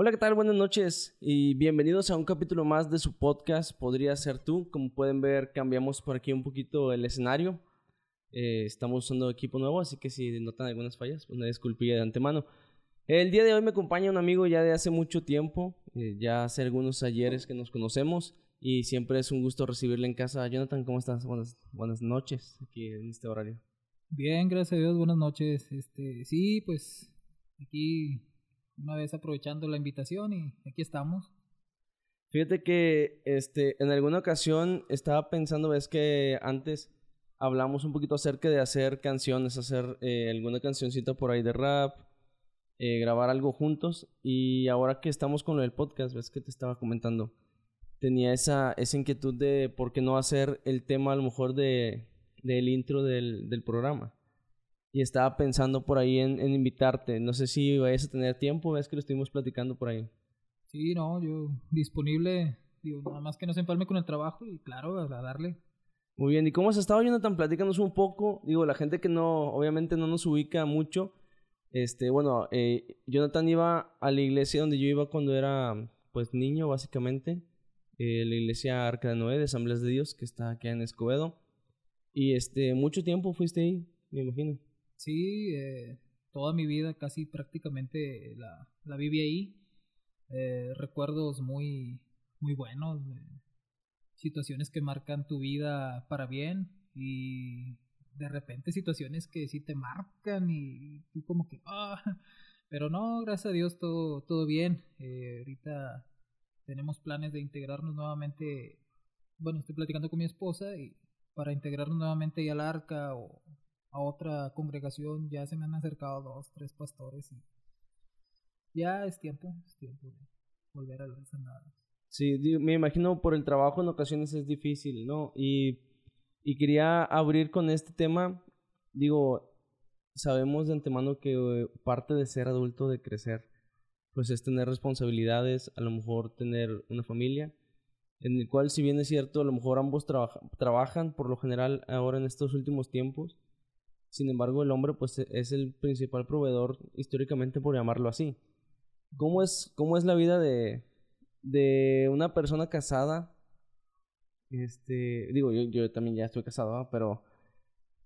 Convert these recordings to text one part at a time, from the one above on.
Hola, ¿qué tal? Buenas noches y bienvenidos a un capítulo más de su podcast Podría ser tú. Como pueden ver, cambiamos por aquí un poquito el escenario. Eh, estamos usando equipo nuevo, así que si notan algunas fallas, pues una disculpilla de antemano. El día de hoy me acompaña un amigo ya de hace mucho tiempo, eh, ya hace algunos ayeres que nos conocemos y siempre es un gusto recibirle en casa. Jonathan, ¿cómo estás? Buenas, buenas noches aquí en este horario. Bien, gracias a Dios, buenas noches. Este, sí, pues aquí una vez aprovechando la invitación y aquí estamos. Fíjate que este, en alguna ocasión estaba pensando, ves que antes hablamos un poquito acerca de hacer canciones, hacer eh, alguna cancioncita por ahí de rap, eh, grabar algo juntos. Y ahora que estamos con el podcast, ves que te estaba comentando, tenía esa, esa inquietud de por qué no hacer el tema a lo mejor de, del intro del, del programa y estaba pensando por ahí en, invitarte. No sé si vayas a tener tiempo, ves que lo estuvimos platicando por ahí. Sí, no, yo disponible, digo, nada más que no se empalme con el trabajo y claro, a darle. Muy bien, ¿y cómo has estado, Jonathan? Platícanos un poco. Digo, la gente que no, obviamente no nos ubica mucho. Este, bueno, eh, Jonathan iba a la iglesia donde yo iba cuando era, pues, niño, básicamente. Eh, la iglesia Arca de Noé de Asambleas de Dios, que está aquí en Escobedo. Y este, mucho tiempo fuiste ahí, me imagino. Sí, eh, toda mi vida casi prácticamente la, la viví ahí. Eh, recuerdos muy, muy buenos, situaciones que marcan tu vida para bien y de repente situaciones que sí te marcan y tú como que, ah, pero no, gracias a Dios todo, todo bien. Eh, ahorita tenemos planes de integrarnos nuevamente, bueno, estoy platicando con mi esposa y para integrarnos nuevamente ahí al arca o a otra congregación, ya se me han acercado dos, tres pastores y ya es tiempo, es tiempo de volver a las andadas. Sí, me imagino por el trabajo en ocasiones es difícil, ¿no? Y, y quería abrir con este tema, digo, sabemos de antemano que eh, parte de ser adulto, de crecer, pues es tener responsabilidades, a lo mejor tener una familia, en el cual si bien es cierto, a lo mejor ambos trabajan por lo general ahora en estos últimos tiempos, sin embargo, el hombre pues es el principal proveedor históricamente por llamarlo así. ¿Cómo es, cómo es la vida de, de una persona casada? Este, digo, yo, yo también ya estoy casado, pero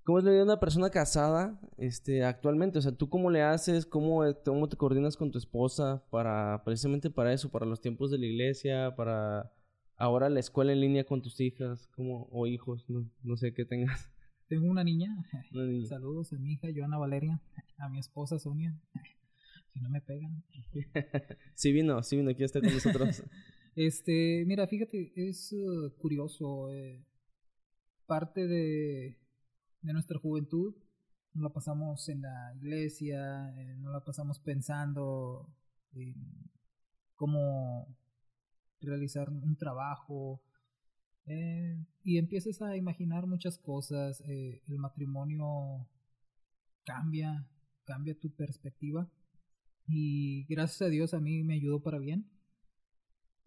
¿cómo es la vida de una persona casada este, actualmente? O sea, ¿tú cómo le haces? ¿Cómo, cómo te coordinas con tu esposa para, precisamente para eso, para los tiempos de la iglesia, para ahora la escuela en línea con tus hijas como, o hijos, no, no sé qué tengas? Tengo una niña. Saludos a mi hija Joana Valeria, a mi esposa Sonia. Si no me pegan. sí vino, sí vino, aquí está con nosotros. este, mira, fíjate, es uh, curioso. Eh, parte de, de nuestra juventud no la pasamos en la iglesia, eh, no la pasamos pensando en cómo realizar un trabajo, eh, y empiezas a imaginar muchas cosas, eh, el matrimonio cambia, cambia tu perspectiva y gracias a Dios a mí me ayudó para bien.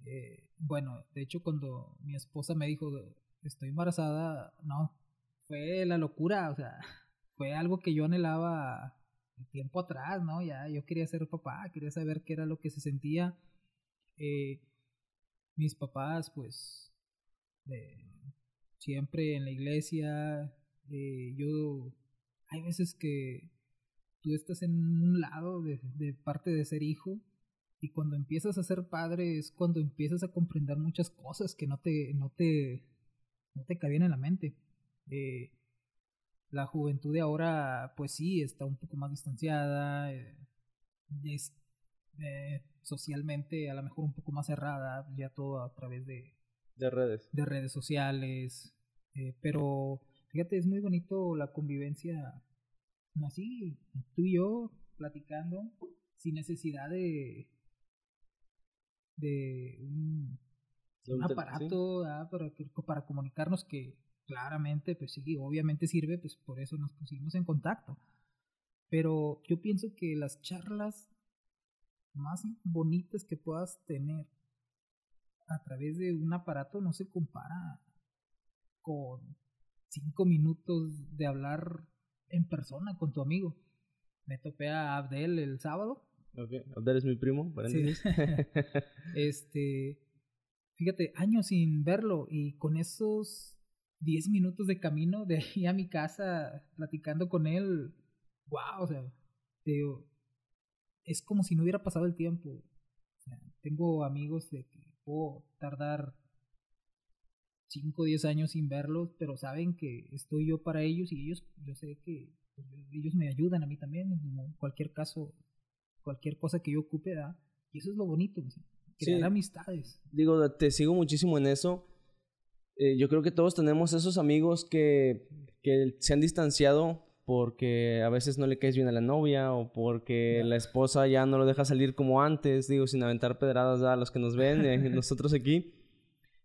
Eh, bueno, de hecho cuando mi esposa me dijo estoy embarazada, no, fue la locura, o sea, fue algo que yo anhelaba tiempo atrás, ¿no? Ya yo quería ser papá, quería saber qué era lo que se sentía. mis papás, pues, siempre en la iglesia. Eh, yo, hay veces que tú estás en un lado de, parte de ser hijo y cuando empiezas a ser padre es cuando empiezas a comprender muchas cosas que no te, no te, no te cabían en la mente. Eh, la juventud de ahora, pues sí, está un poco más distanciada, eh, es socialmente a lo mejor un poco más cerrada, ya todo a través de, de redes. De redes sociales. Eh, pero fíjate, es muy bonito la convivencia así, tú y yo platicando, sin necesidad de, de un, aparato para, para comunicarnos que claramente, pues sí, obviamente sirve, pues por eso nos pusimos en contacto. Pero yo pienso que las charlas más bonitas que puedas tener a través de un aparato no se compara con cinco minutos de hablar en persona con tu amigo. Me topé a Abdel el sábado Abdel es mi primo, Sí. este, fíjate, años sin verlo y con esos 10 minutos de camino de ahí a mi casa platicando con él, wow, o sea, digo, es como si no hubiera pasado el tiempo. O sea, tengo amigos de que puedo tardar 5 o 10 años sin verlos, pero saben que estoy yo para ellos y ellos, yo sé que pues, ellos me ayudan a mí también en cualquier caso, cualquier cosa que yo ocupe, da y eso es lo bonito, crear amistades. Digo, te sigo muchísimo en eso. Eh, yo creo que todos tenemos esos amigos que, que se han distanciado porque a veces no le caes bien a la novia o porque la esposa ya no lo deja salir como antes, digo, sin aventar pedradas a los que nos ven, eh, nosotros aquí.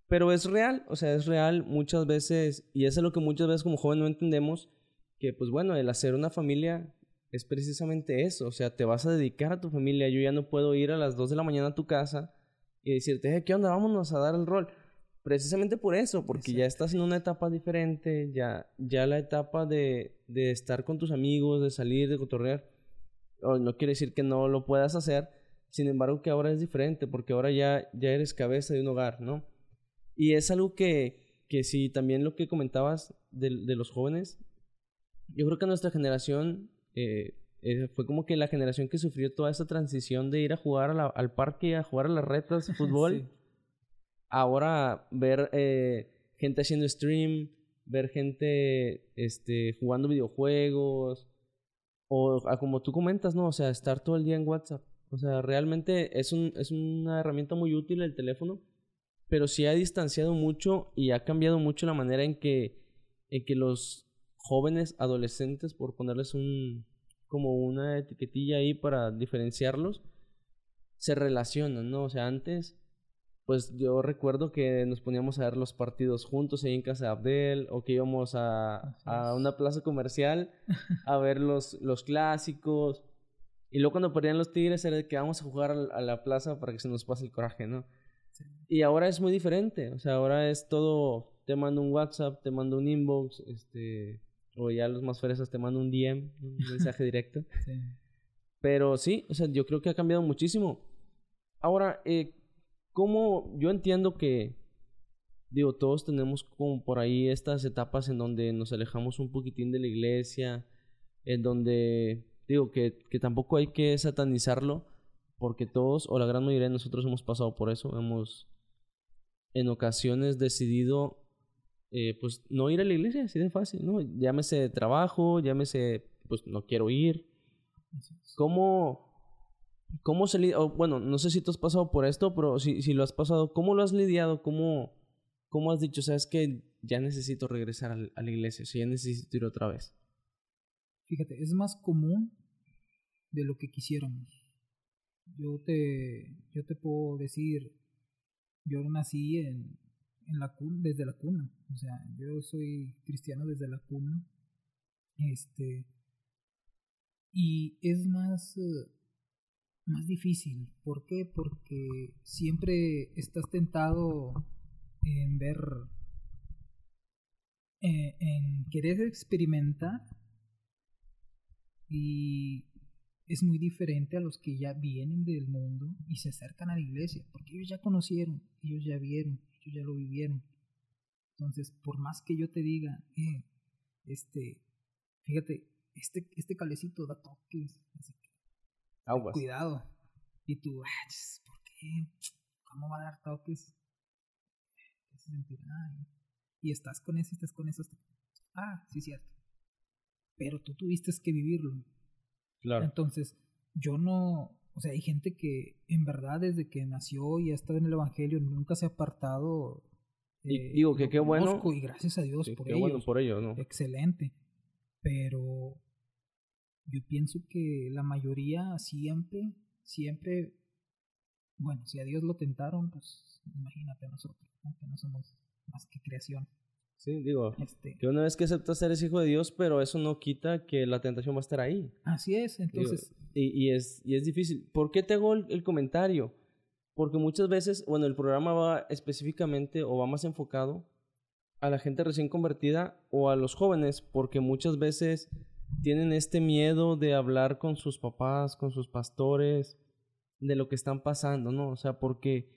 Pero es real, o sea, es real muchas veces, y eso es lo que muchas veces como joven no entendemos, que pues bueno, el hacer una familia es precisamente eso, o sea, te vas a dedicar a tu familia, yo ya no puedo ir a las 2 de la mañana a tu casa y decirte, ¿qué onda? Vámonos a dar el rol. Precisamente por eso, porque ya estás en una etapa diferente, ya, ya la etapa de, de estar con tus amigos, de salir, de cotorrear, no quiere decir que no lo puedas hacer, sin embargo que ahora es diferente, porque ahora ya, ya eres cabeza de un hogar, ¿no? Y es algo que, que sí, también lo que comentabas de, de los jóvenes, yo creo que nuestra generación eh, eh, fue como que la generación que sufrió toda esa transición de ir a jugar al parque, a jugar a las retas, fútbol. Ahora ver eh, gente haciendo stream, ver gente este, jugando videojuegos, o como tú comentas, ¿no? O sea, estar todo el día en WhatsApp. O sea, realmente es, un, es una herramienta muy útil el teléfono, pero sí ha distanciado mucho y ha cambiado mucho la manera en que, en que los jóvenes, adolescentes, por ponerles un como una etiquetilla ahí para diferenciarlos, se relacionan, ¿no? O sea, antes, pues yo recuerdo que nos poníamos a ver los partidos juntos ahí en casa de Abdel, o que íbamos a, a una plaza comercial a ver los, los clásicos. Y luego cuando perdían los Tigres era de que vamos a jugar a la plaza para que se nos pase el coraje, ¿no? Y ahora es muy diferente, o sea, ahora es todo, te mando un WhatsApp, te mando un inbox, este, o ya los más fresas te mando un DM, un mensaje directo. Pero sí, o sea, yo creo que ha cambiado muchísimo. Ahora, eh, ¿cómo? Yo entiendo que, digo, todos tenemos como por ahí estas etapas en donde nos alejamos un poquitín de la iglesia, en donde, digo, que, que tampoco hay que satanizarlo, porque todos o la gran mayoría de nosotros hemos pasado por eso, hemos en ocasiones decidido eh, pues no ir a la iglesia, así de fácil, ¿no? Llámese trabajo, llámese, pues no quiero ir. ¿Cómo, cómo se bueno, no sé si tú has pasado por esto, pero si, si lo has pasado, ¿cómo lo has lidiado? ¿Cómo, cómo has dicho, sabes que ya necesito regresar a, la iglesia, o sea, ya necesito ir otra vez? Fíjate, es más común de lo que quisiéramos yo te, yo te puedo decir, yo nací en, en la cuna, desde la cuna, o sea, yo soy cristiano desde la cuna, este, y es más, eh, más difícil, ¿por qué? Porque siempre estás tentado en ver, eh, en querer experimentar y es muy diferente a los que ya vienen del mundo y se acercan a la iglesia, porque ellos ya conocieron, ellos ya vieron, ellos ya lo vivieron. Entonces, por más que yo te diga, eh, este, fíjate, este, este calecito da toques, así que, cuidado. Y tú, ah, ¿por qué? ¿Cómo va a dar toques? Y estás con eso, estás con eso. Ah, sí, cierto. Pero tú tuviste que vivirlo entonces, yo no, o sea, hay gente que en verdad desde que nació y ha estado en el Evangelio nunca se ha apartado. y eh, digo que qué bueno. Y gracias a Dios por qué bueno por ello, ¿no? Excelente. Pero yo pienso que la mayoría siempre, siempre, bueno, si a Dios lo tentaron, pues imagínate a nosotros, que no somos más que creación. Sí, digo, este, que una vez que aceptas eres hijo de Dios, pero eso no quita que la tentación va a estar ahí. Así es, entonces. y, y, es, y es difícil. ¿Por qué te hago el, comentario? Porque muchas veces, bueno, el programa va específicamente o va más enfocado a la gente recién convertida o a los jóvenes, porque muchas veces tienen este miedo de hablar con sus papás, con sus pastores, de lo que están pasando, ¿no? O sea, porque,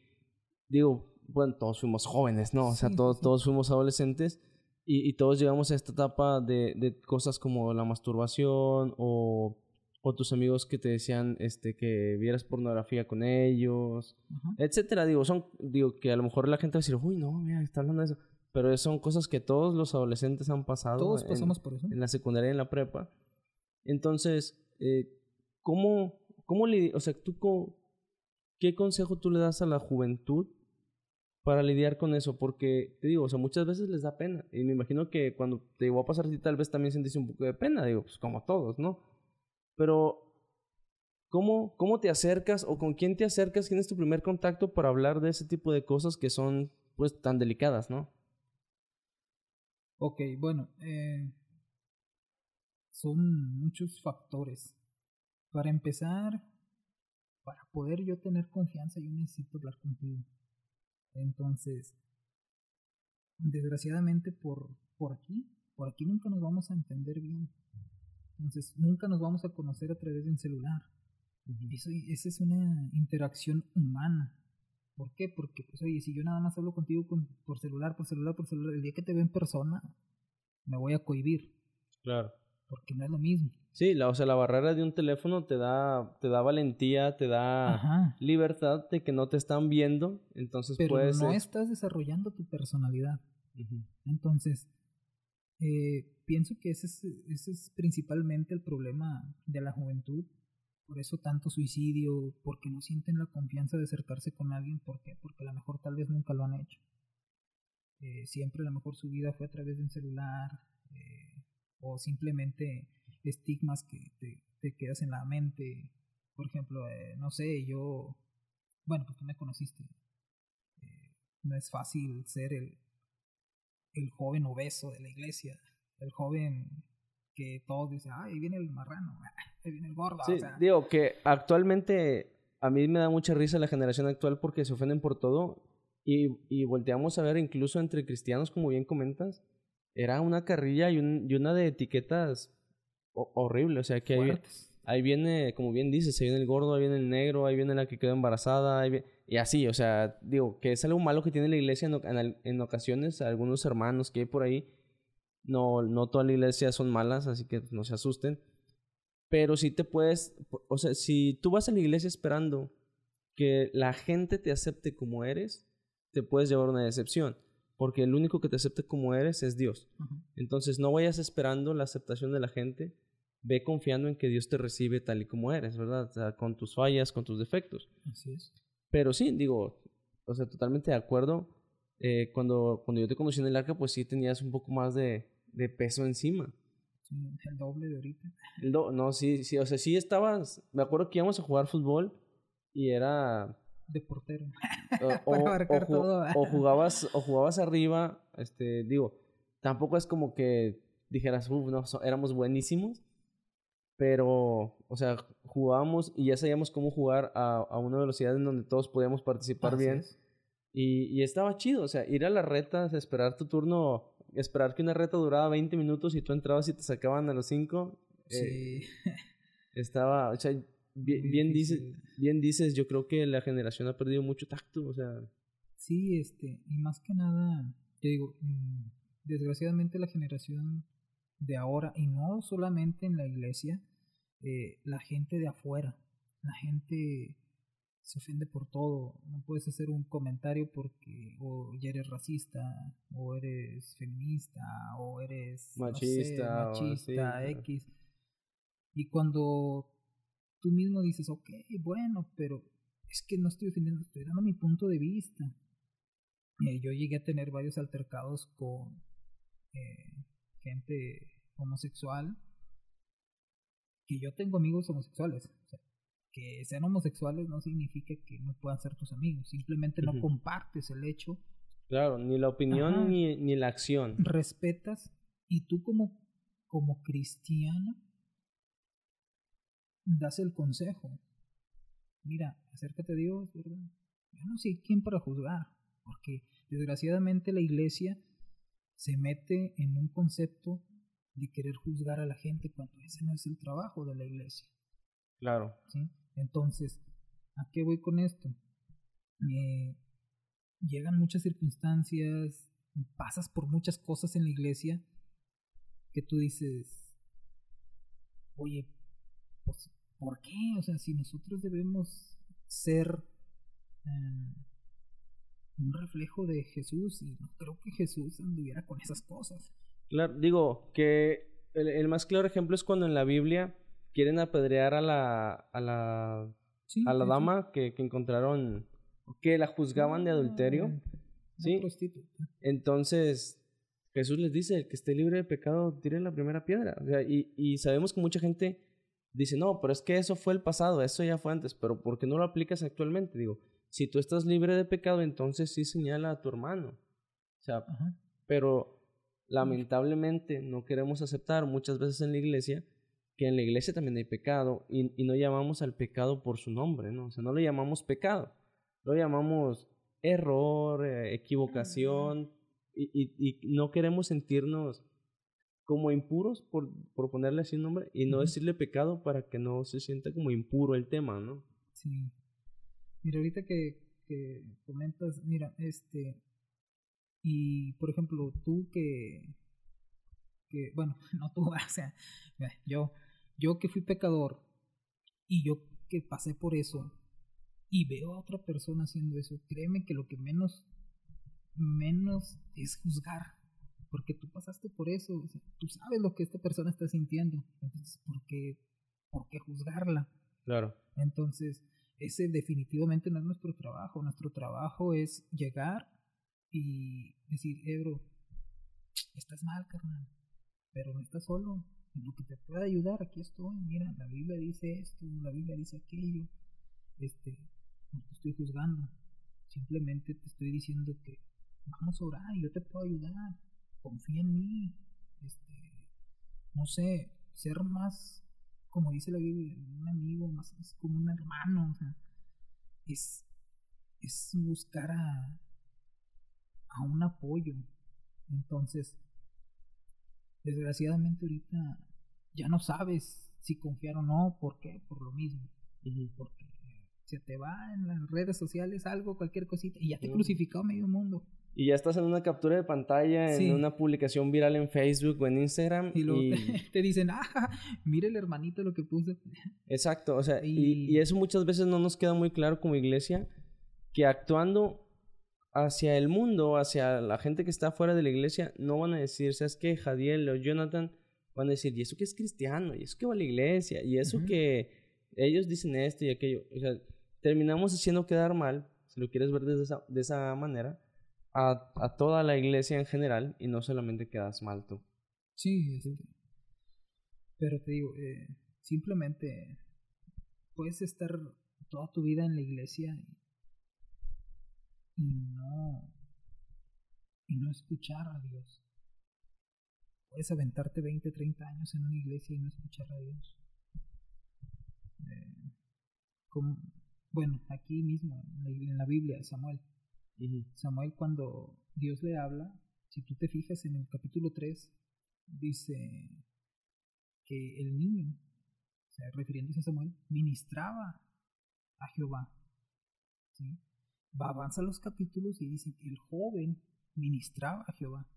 digo, bueno, todos fuimos jóvenes, ¿no? O sea, todos, todos fuimos adolescentes y, y, todos llegamos a esta etapa de, de cosas como la masturbación o, o, tus amigos que te decían este, que vieras pornografía con ellos, etcétera. Digo, son, digo, que a lo mejor la gente va a decir, uy, no, mira, está hablando de eso. Pero son cosas que todos los adolescentes han pasado. Todos pasamos por eso. En la secundaria y en la prepa. Entonces, eh, ¿cómo, cómo le, o sea, tú, qué consejo tú le das a la juventud para lidiar con eso? Porque, te digo, o sea, muchas veces les da pena. Y me imagino que cuando te llegó a pasar así, tal vez también sentiste un poco de pena. Digo, pues como todos, ¿no? Pero, ¿cómo, ¿cómo te acercas o con quién te acercas? ¿Quién es tu primer contacto para hablar de ese tipo de cosas que son, pues, tan delicadas, ¿no? Ok, bueno, eh, son muchos factores. Para empezar, para poder yo tener confianza, yo necesito hablar contigo. Entonces, desgraciadamente por, por aquí, por aquí nunca nos vamos a entender bien. Entonces, nunca nos vamos a conocer a través de un celular. Eso, esa es una interacción humana. ¿Por qué? Porque, pues, oye, si yo nada más hablo contigo por celular, por celular, por celular, el día que te veo en persona, me voy a cohibir. Claro. Porque no es lo mismo. Sí, la, o sea, la barrera de un teléfono te da, te da valentía, te da libertad de que no te están viendo, entonces Pero no estás desarrollando tu personalidad. Entonces, eh, pienso que ese es, ese es principalmente el problema de la juventud, por eso tanto suicidio, porque no sienten la confianza de acercarse con alguien, ¿por qué? Porque a lo mejor tal vez nunca lo han hecho. Eh, siempre a lo mejor su vida fue a través de un celular, eh, o simplemente estigmas que te, quedas en la mente. Por ejemplo, eh, no sé, yo, bueno, pues tú me conociste. no es fácil ser el, el joven obeso de la iglesia, el joven que todos dicen, ah, ahí viene el marrano, ahí viene el gordo. Sí, digo que actualmente a mí me da mucha risa la generación actual porque se ofenden por todo y, y volteamos a ver incluso entre cristianos, como bien comentas, era una carrilla y, un, y una de etiquetas horrible, o sea que ahí, ahí, viene, como bien dices, ahí viene el gordo, ahí viene el negro, ahí viene la que quedó embarazada, y así, o sea, digo, que es algo malo que tiene la iglesia en, en ocasiones, algunos hermanos que hay por ahí, no, no toda la iglesia son malas, así que no se asusten. Pero si te puedes, o sea, si tú vas a la iglesia esperando que la gente te acepte como eres, te puedes llevar una decepción. Porque el único que te acepte como eres es Dios. Entonces no vayas esperando la aceptación de la gente, ve confiando en que Dios te recibe tal y como eres, ¿verdad? O sea, con tus fallas, con tus defectos. Así es. Pero sí, digo, o sea, totalmente de acuerdo. Eh, cuando, cuando yo te conocí en el arca, pues sí tenías un poco más de, de peso encima. El doble de ahorita. no, sí, sí, o sea, sí estabas. Me acuerdo que íbamos a jugar fútbol y era. De portero. O, o, jugabas, o jugabas arriba, este, digo, tampoco es como que dijeras, uff, no, éramos buenísimos. Pero, o sea, jugábamos y ya sabíamos cómo jugar a, a una velocidad en donde todos podíamos participar bien. Y, y, estaba chido, o sea, ir a las retas, esperar tu turno esperar que una reta duraba 20 minutos y tú entrabas y te sacaban a los 5. Eh, sí. estaba, o sea, bien, dices, bien dices, yo creo que la generación ha perdido mucho tacto, o sea. Sí, este, y más que nada, te digo, mm, desgraciadamente la generación de ahora, y no solamente en la iglesia, eh, la gente de afuera, la gente se ofende por todo. No puedes hacer un comentario porque o ya eres racista, o eres feminista, o eres machista, machista X. Y cuando tú mismo dices, ok, bueno, pero es que no estoy defendiendo, estoy dando mi punto de vista. Eh, yo llegué a tener varios altercados con eh, gente homosexual, que yo tengo amigos homosexuales. Que sean homosexuales no significa que no puedan ser tus amigos, simplemente no compartes el hecho. Claro, ni la opinión ni, ni, la acción. Respetas y tú como, como cristiano das el consejo. Mira, acércate a Dios, ¿verdad? Yo no sé quién para juzgar, porque desgraciadamente la iglesia se mete en un concepto de querer juzgar a la gente cuando ese no es el trabajo de la iglesia. Claro. ¿sí? Entonces, ¿a qué voy con esto? Llegan muchas circunstancias, pasas por muchas cosas en la iglesia que tú dices, oye, pues, ¿por qué? O sea, si nosotros debemos ser em, un reflejo de Jesús y no creo que Jesús anduviera con esas cosas. Claro, digo que el, más claro ejemplo es cuando en la Biblia quieren apedrear a la a la a la dama que, que, encontraron que la juzgaban de adulterio. Ah, ¿Sí? Entonces, Jesús les dice, el que esté libre de pecado, tire la primera piedra. O sea, y, y sabemos que mucha gente dice, no, pero es que eso fue el pasado, eso ya fue antes, pero ¿por qué no lo aplicas actualmente? Digo, si tú estás libre de pecado, entonces sí señala a tu hermano. O sea, pero lamentablemente no queremos aceptar muchas veces en la iglesia que en la iglesia también hay pecado y, y no llamamos al pecado por su nombre, ¿no? O sea, no lo llamamos pecado, lo llamamos error, eh, equivocación, y, y, y, no queremos sentirnos como impuros, por, por ponerle así un nombre, y no decirle pecado para que no se sienta como impuro el tema, ¿no? Sí. Mira, ahorita que, que comentas, mira, este, y por ejemplo, tú que, que bueno, no tú, o sea, yo, yo que fui pecador, y yo que pasé por eso, y veo a otra persona haciendo eso, créeme que lo que menos, menos es juzgar. Porque tú pasaste por eso, tú sabes lo que esta persona está sintiendo. Entonces, ¿por qué, ¿por qué juzgarla? Claro. Entonces, ese definitivamente no es nuestro trabajo. Nuestro trabajo es llegar y decir, Ebro, estás mal, carnal, pero no estás solo. En lo que te pueda ayudar, aquí estoy. Mira, la Biblia dice esto, la Biblia dice aquello. Este, no te estoy juzgando, simplemente te estoy diciendo que vamos a orar yo te puedo ayudar, confía en mí, este, no sé, ser más, como dice la Biblia, un amigo, más como un hermano, o sea, es, es buscar a, a un apoyo. Entonces, desgraciadamente ahorita ya no sabes si confiar o no, ¿por qué? Por lo mismo. Porque se te va en las redes sociales algo, cualquier cosita, y ya te crucificó medio mundo. Y ya estás en una captura de pantalla, en una publicación viral en Facebook o en Instagram. Y luego Te, dicen, ah, mire el hermanito lo que puse. Exacto, o sea, y... y, eso muchas veces no nos queda muy claro como iglesia, que actuando hacia el mundo, hacia la gente que está fuera de la iglesia, no van a decir, ¿sabes qué? Jadiel o Jonathan van a decir, ¿y eso que es cristiano? ¿Y eso que va a la iglesia? ¿Y eso que ellos dicen esto y aquello? O sea, terminamos haciendo quedar mal, si lo quieres ver de esa, de esa manera, a, a, toda la iglesia en general y no solamente quedas mal tú. Sí, pero te digo, eh, simplemente puedes estar toda tu vida en la iglesia y, no y no escuchar a Dios. Puedes aventarte 20, 30 años en una iglesia y no escuchar a Dios. Eh, como, bueno, aquí mismo, en la Biblia, Samuel. Samuel cuando Dios le habla, si tú te fijas en el capítulo 3, dice que el niño, o sea, refiriéndose a Samuel, ministraba a Jehová. ¿sí? Va, avanza los capítulos y dice que el joven ministraba a Jehová.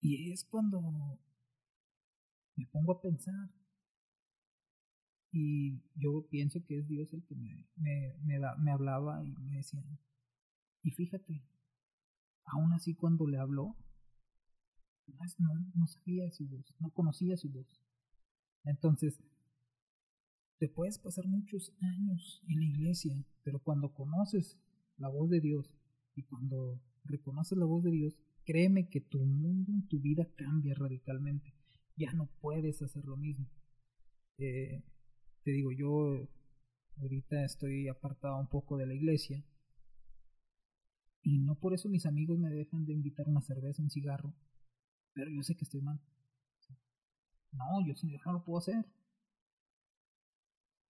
Y es cuando me pongo a pensar, y yo pienso que es Dios el que me, me, me, me hablaba y me decía, y fíjate, aún así cuando le habló, no, no sabía su voz, no conocía su voz. Entonces, te puedes pasar muchos años en la iglesia, pero cuando conoces la voz de Dios y cuando reconoces la voz de Dios, créeme que tu mundo, tu vida cambia radicalmente. Ya no puedes hacer lo mismo. Eh, te digo, yo ahorita estoy apartado un poco de la iglesia y no por eso mis amigos me dejan de invitar una cerveza, un cigarro, pero yo sé que estoy mal. No, yo, no lo puedo hacer.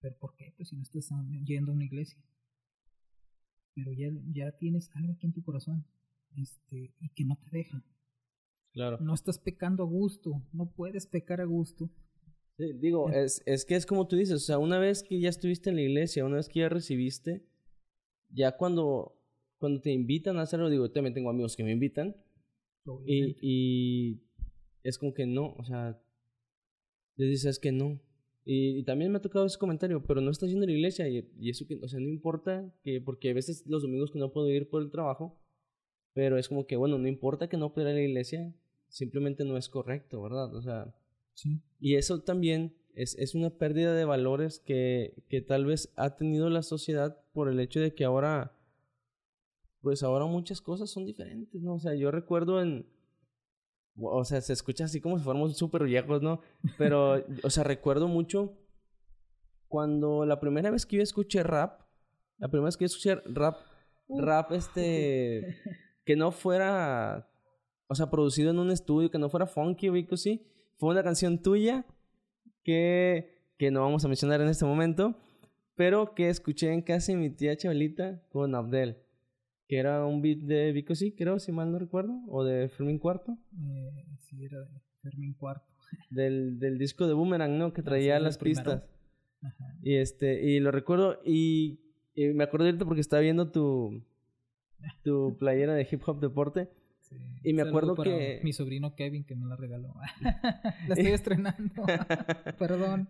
¿Pero por qué? Pues si no estás yendo a una iglesia. Pero ya, ya tienes algo aquí en tu corazón este, y que no te deja. Claro. No estás pecando a gusto, no puedes pecar a gusto. Sí, digo, es, es que es como tú dices, o sea, una vez que ya estuviste en la iglesia, una vez que ya recibiste, ya cuando, cuando te invitan a hacerlo, digo, también tengo amigos que me invitan, y, y es como que no, o sea, les dices que no. Y, y, también me ha tocado ese comentario, pero no estás yendo a la iglesia y, y, eso que, o sea, no importa, que porque a veces los domingos que no puedo ir por el trabajo, pero es como que, bueno, no importa que no pueda ir a la iglesia, simplemente no es correcto, ¿verdad? O sea, sí. y eso también es, es una pérdida de valores que, que tal vez ha tenido la sociedad por el hecho de que ahora, pues ahora muchas cosas son diferentes, ¿no? O sea, yo recuerdo en, o sea, se escucha así como si fuéramos súper viejos, ¿no? Pero, o sea, recuerdo mucho cuando la primera vez que yo escuché rap, la primera vez que yo escuché rap, rap este, que no fuera, o sea, producido en un estudio, que no fuera funky o así, fue una canción tuya que, que no vamos a mencionar en este momento, pero que escuché en casa de mi tía Chabelita con Abdel que era un beat de Vico sí, creo, si mal no recuerdo, o de Fermín Cuarto. Eh, sí, era de Fermín Cuarto. Del, del disco de Boomerang, ¿no? Que traía las pistas. Ajá. Y este, y lo recuerdo, y, y, me acuerdo ahorita porque estaba viendo tu, tu playera de hip hop deporte. Sí. Y me acuerdo que. Mi sobrino Kevin que me la regaló. la estoy estrenando. Perdón.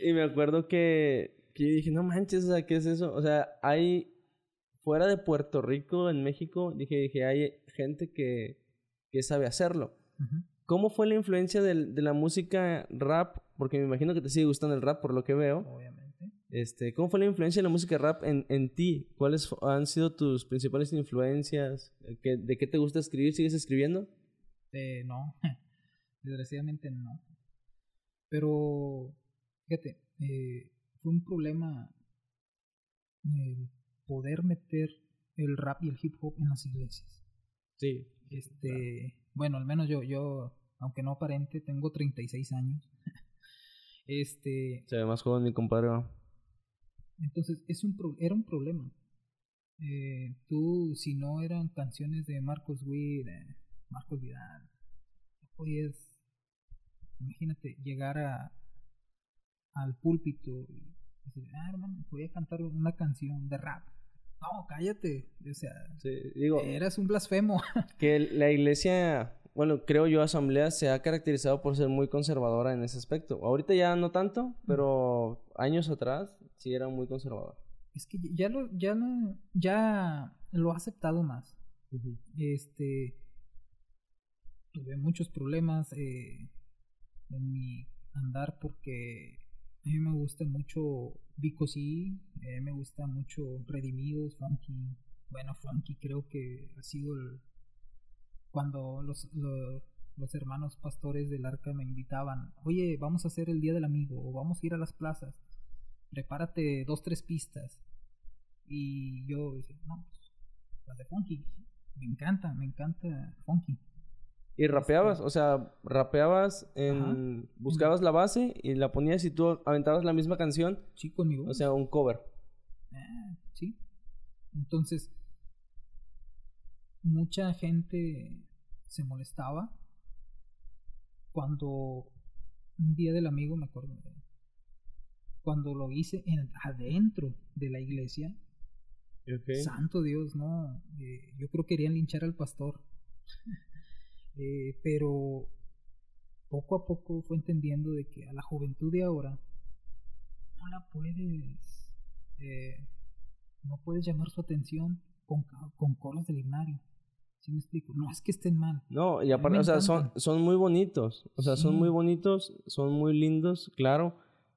Y me acuerdo que, que yo dije, no manches, o sea, ¿qué es eso? O sea, hay fuera de Puerto Rico, en México, dije, dije, hay gente que, que sabe hacerlo. Uh -huh. ¿Cómo fue la influencia de, de, la música rap? Porque me imagino que te sigue gustando el rap por lo que veo. Obviamente. Este, ¿Cómo fue la influencia de la música rap en, en ti? ¿Cuáles han sido tus principales influencias? ¿Qué, ¿De qué te gusta escribir? ¿Sigues escribiendo? Eh, no, desgraciadamente no. Pero, fíjate, eh, fue un problema eh, poder meter el rap y el hip hop en las iglesias. Sí. Este, bueno, al menos yo, yo, aunque no aparente, tengo 36 años. este. Se ve más joven mi compadre. Entonces, es un pro, era un problema. Eh, tú, si no eran canciones de Marcos Witt, eh, Marcos Vidal, no podías, imagínate, llegar a al púlpito y decir, ah, hermano, voy a cantar una canción de rap. No, cállate. O sea, sí, digo, eras un blasfemo. que la iglesia, bueno, creo yo, Asamblea se ha caracterizado por ser muy conservadora en ese aspecto. Ahorita ya no tanto, pero años atrás sí era muy conservador. Es que ya lo, ya no, ya lo ha aceptado más. Uh -huh. Este, tuve muchos problemas eh, en mi andar porque a mí me gusta mucho Vico sí, eh, me gusta mucho Redimidos, Funky. Bueno, Funky creo que ha sido el, cuando los, los, los, hermanos pastores del arca me invitaban, oye, vamos a hacer el Día del Amigo o vamos a ir a las plazas, prepárate dos, tres pistas. Y yo decía, no, pues, las de Funky, me encanta, me encanta Funky. ¿Y rapeabas? O sea, rapeabas en... Ajá. Buscabas la base y la ponías y tú aventabas la misma canción. Sí, conmigo. O sea, un cover. Ah, sí. Entonces, mucha gente se molestaba cuando un día del amigo, me acuerdo, cuando lo hice en, adentro de la iglesia. Okay. Santo Dios, no. Eh, yo creo que querían linchar al pastor. Eh, pero poco a poco fue entendiendo de que a la juventud de ahora no la puedes eh, no puedes llamar su atención con, con coros del himnario ¿Sí me explico? No es que estén mal. No, y aparte, o sea, son, son muy bonitos. O sea, sí. son muy bonitos, son muy lindos, claro.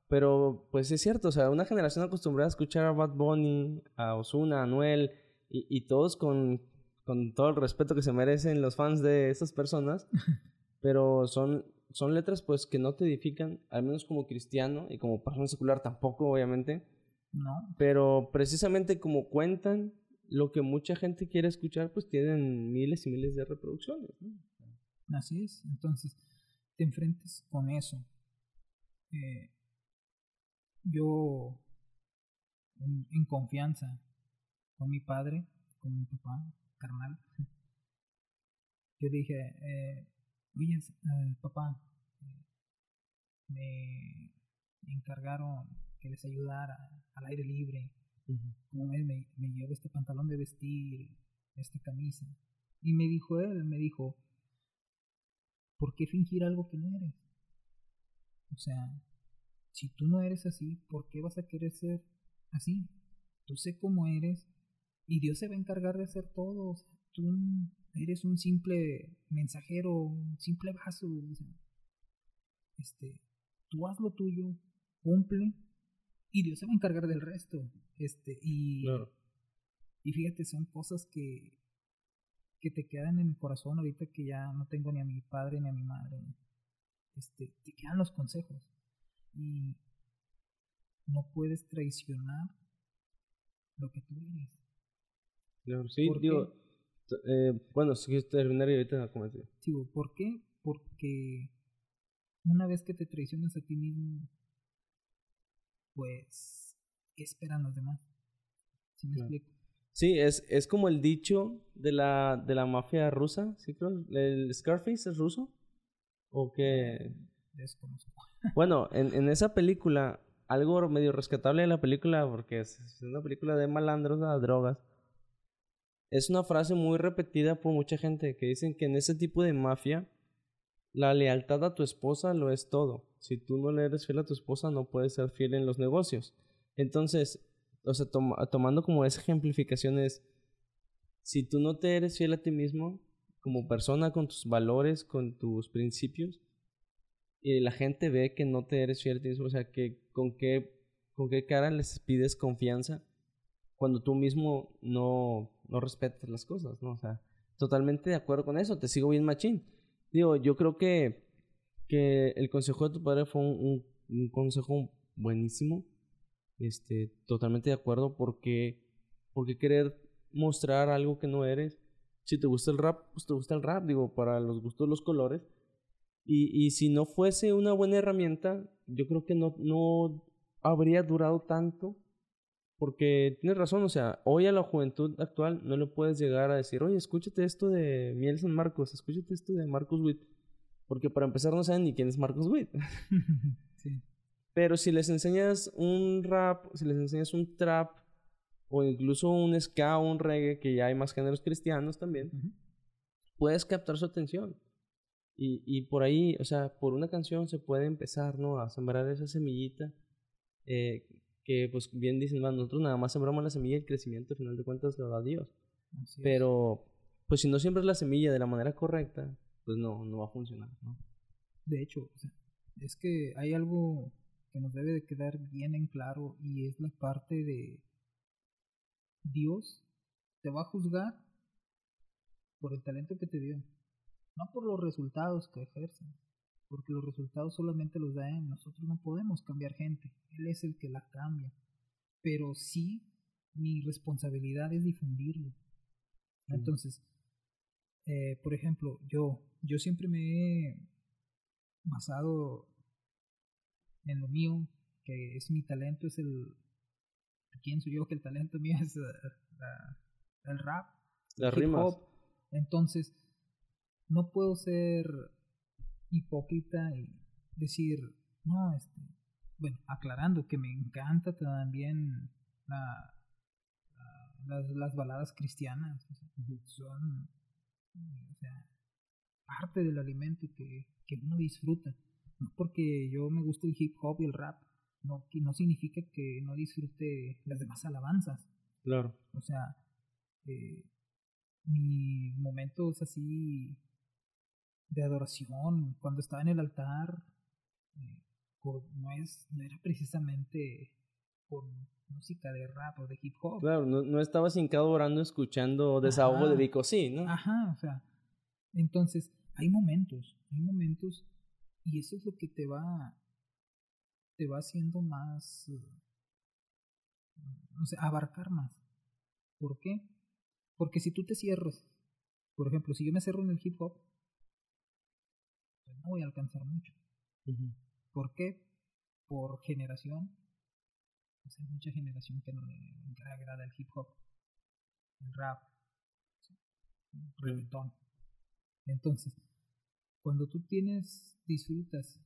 Pero, pues es cierto, o sea, una generación acostumbrada a escuchar a Bad Bunny, a Osuna, a Noel, y, y todos con con todo el respeto que se merecen los fans de estas personas, pero son, son letras pues que no te edifican, al menos como cristiano y como persona secular tampoco, obviamente. No. Pero precisamente como cuentan lo que mucha gente quiere escuchar, pues tienen miles y miles de reproducciones. ¿no? Así es, entonces te enfrentes con eso. Eh, yo, en, en confianza con mi padre, con mi papá, carnal. Yo dije, eh, oye, eh, papá, me encargaron que les ayudara al aire libre. Como me, me, me llevo este pantalón de vestir, esta camisa. Y me dijo él, me dijo, ¿por qué fingir algo que no eres? O sea, si tú no eres así, ¿por qué vas a querer ser así? Tú sé cómo eres y Dios se va a encargar de hacer todo. tú eres un simple mensajero, un simple vaso. este, tú haz lo tuyo, cumple y Dios se va a encargar del resto. Este, y, y fíjate, son cosas que, que te quedan en el corazón ahorita que ya no tengo ni a mi padre ni a mi madre. Este, te quedan los consejos. Y no puedes traicionar lo que tú eres. Sí, digo, eh, bueno, si quieres terminar y ahorita comentar. Digo, ¿por qué? Porque una vez que te traicionas a ti mismo, pues, ¿qué esperan los demás? ¿Sí me explico? Sí, es, es como el dicho de la, de la mafia rusa, ¿sí creo? ¿El Scarface es ruso? ¿O qué? Desconozco. Bueno, en, en esa película, algo medio rescatable de la película, porque es, una película de malandros, de drogas, es una frase muy repetida por mucha gente que dicen que en ese tipo de mafia, la lealtad a tu esposa lo es todo. Si tú no le eres fiel a tu esposa, no puedes ser fiel en los negocios. Entonces, o sea, tomando como esa ejemplificación es, si tú no te eres fiel a ti mismo, como persona, con tus valores, con tus principios, y la gente ve que no te eres fiel a ti mismo, o sea, que con qué, con qué cara les pides confianza cuando tú mismo no, no respetas las cosas, ¿no? O sea, totalmente de acuerdo con eso, te sigo bien machín. Digo, yo creo que, que el consejo de tu padre fue un, un consejo buenísimo este, totalmente de acuerdo porque, porque querer mostrar algo que no eres. Si te gusta el rap, pues te gusta el rap, digo, para los gustos los colores. Y, y si no fuese una buena herramienta, yo creo que no, no habría durado tanto. Porque tienes razón, o sea, hoy a la juventud actual no le puedes llegar a decir, oye, escúchate esto de Miel San Marcos, escúchate esto de Marcos Witt. Porque para empezar no saben ni quién es Marcos Witt. sí. Pero si les enseñas un rap, si les enseñas un trap, o incluso un ska o un reggae, que ya hay más géneros cristianos también, puedes captar su atención. Y, y por ahí, o sea, por una canción se puede empezar, ¿no? A sembrar esa semillita. Eh, que, pues, bien dicen, nosotros nada más sembramos la semilla y el crecimiento, al final de cuentas, lo da Dios. Pero, pues, si no siembras la semilla de la manera correcta, pues no, no va a funcionar, ¿no? De hecho, o sea, es que hay algo que nos debe de quedar bien en claro y es la parte de Dios te va a juzgar por el talento que te dio, no por los resultados que ejercen, porque los resultados solamente los da Él, nosotros no podemos cambiar gente, Él es el que la cambia, pero sí mi responsabilidad es difundirlo. Entonces, eh, por ejemplo, yo, yo siempre me he basado en lo mío, que es mi talento, es el... Pienso yo que el talento mío es eh, el rap, la rimas. Entonces, no puedo ser hipócrita y decir, no, este, bueno, aclarando que me encanta también la, las, las, baladas cristianas, son o sea, parte del alimento que, que uno disfruta no porque yo me guste el hip hop y el rap, no, no significa que no disfrute las demás alabanzas. Claro. O sea, eh, mi momentos así de adoración, cuando estaba en el altar, eh, no, es, no era precisamente con música de rap o de hip hop. Claro, no, no estabas hincado orando escuchando desahogo de Vico, sí, ¿no? Ajá, o sea, entonces hay momentos, hay momentos y eso es lo que te va, te va haciendo más, no sé, abarcar más. ¿Por qué? Porque si tú te cierras, por ejemplo, si yo me cierro en el hip hop, no voy a alcanzar mucho. ¿Por qué? Por generación. Pues hay mucha generación que no le agrada el hip hop, el rap, el reggaetón. Entonces, cuando tú tienes, disfrutas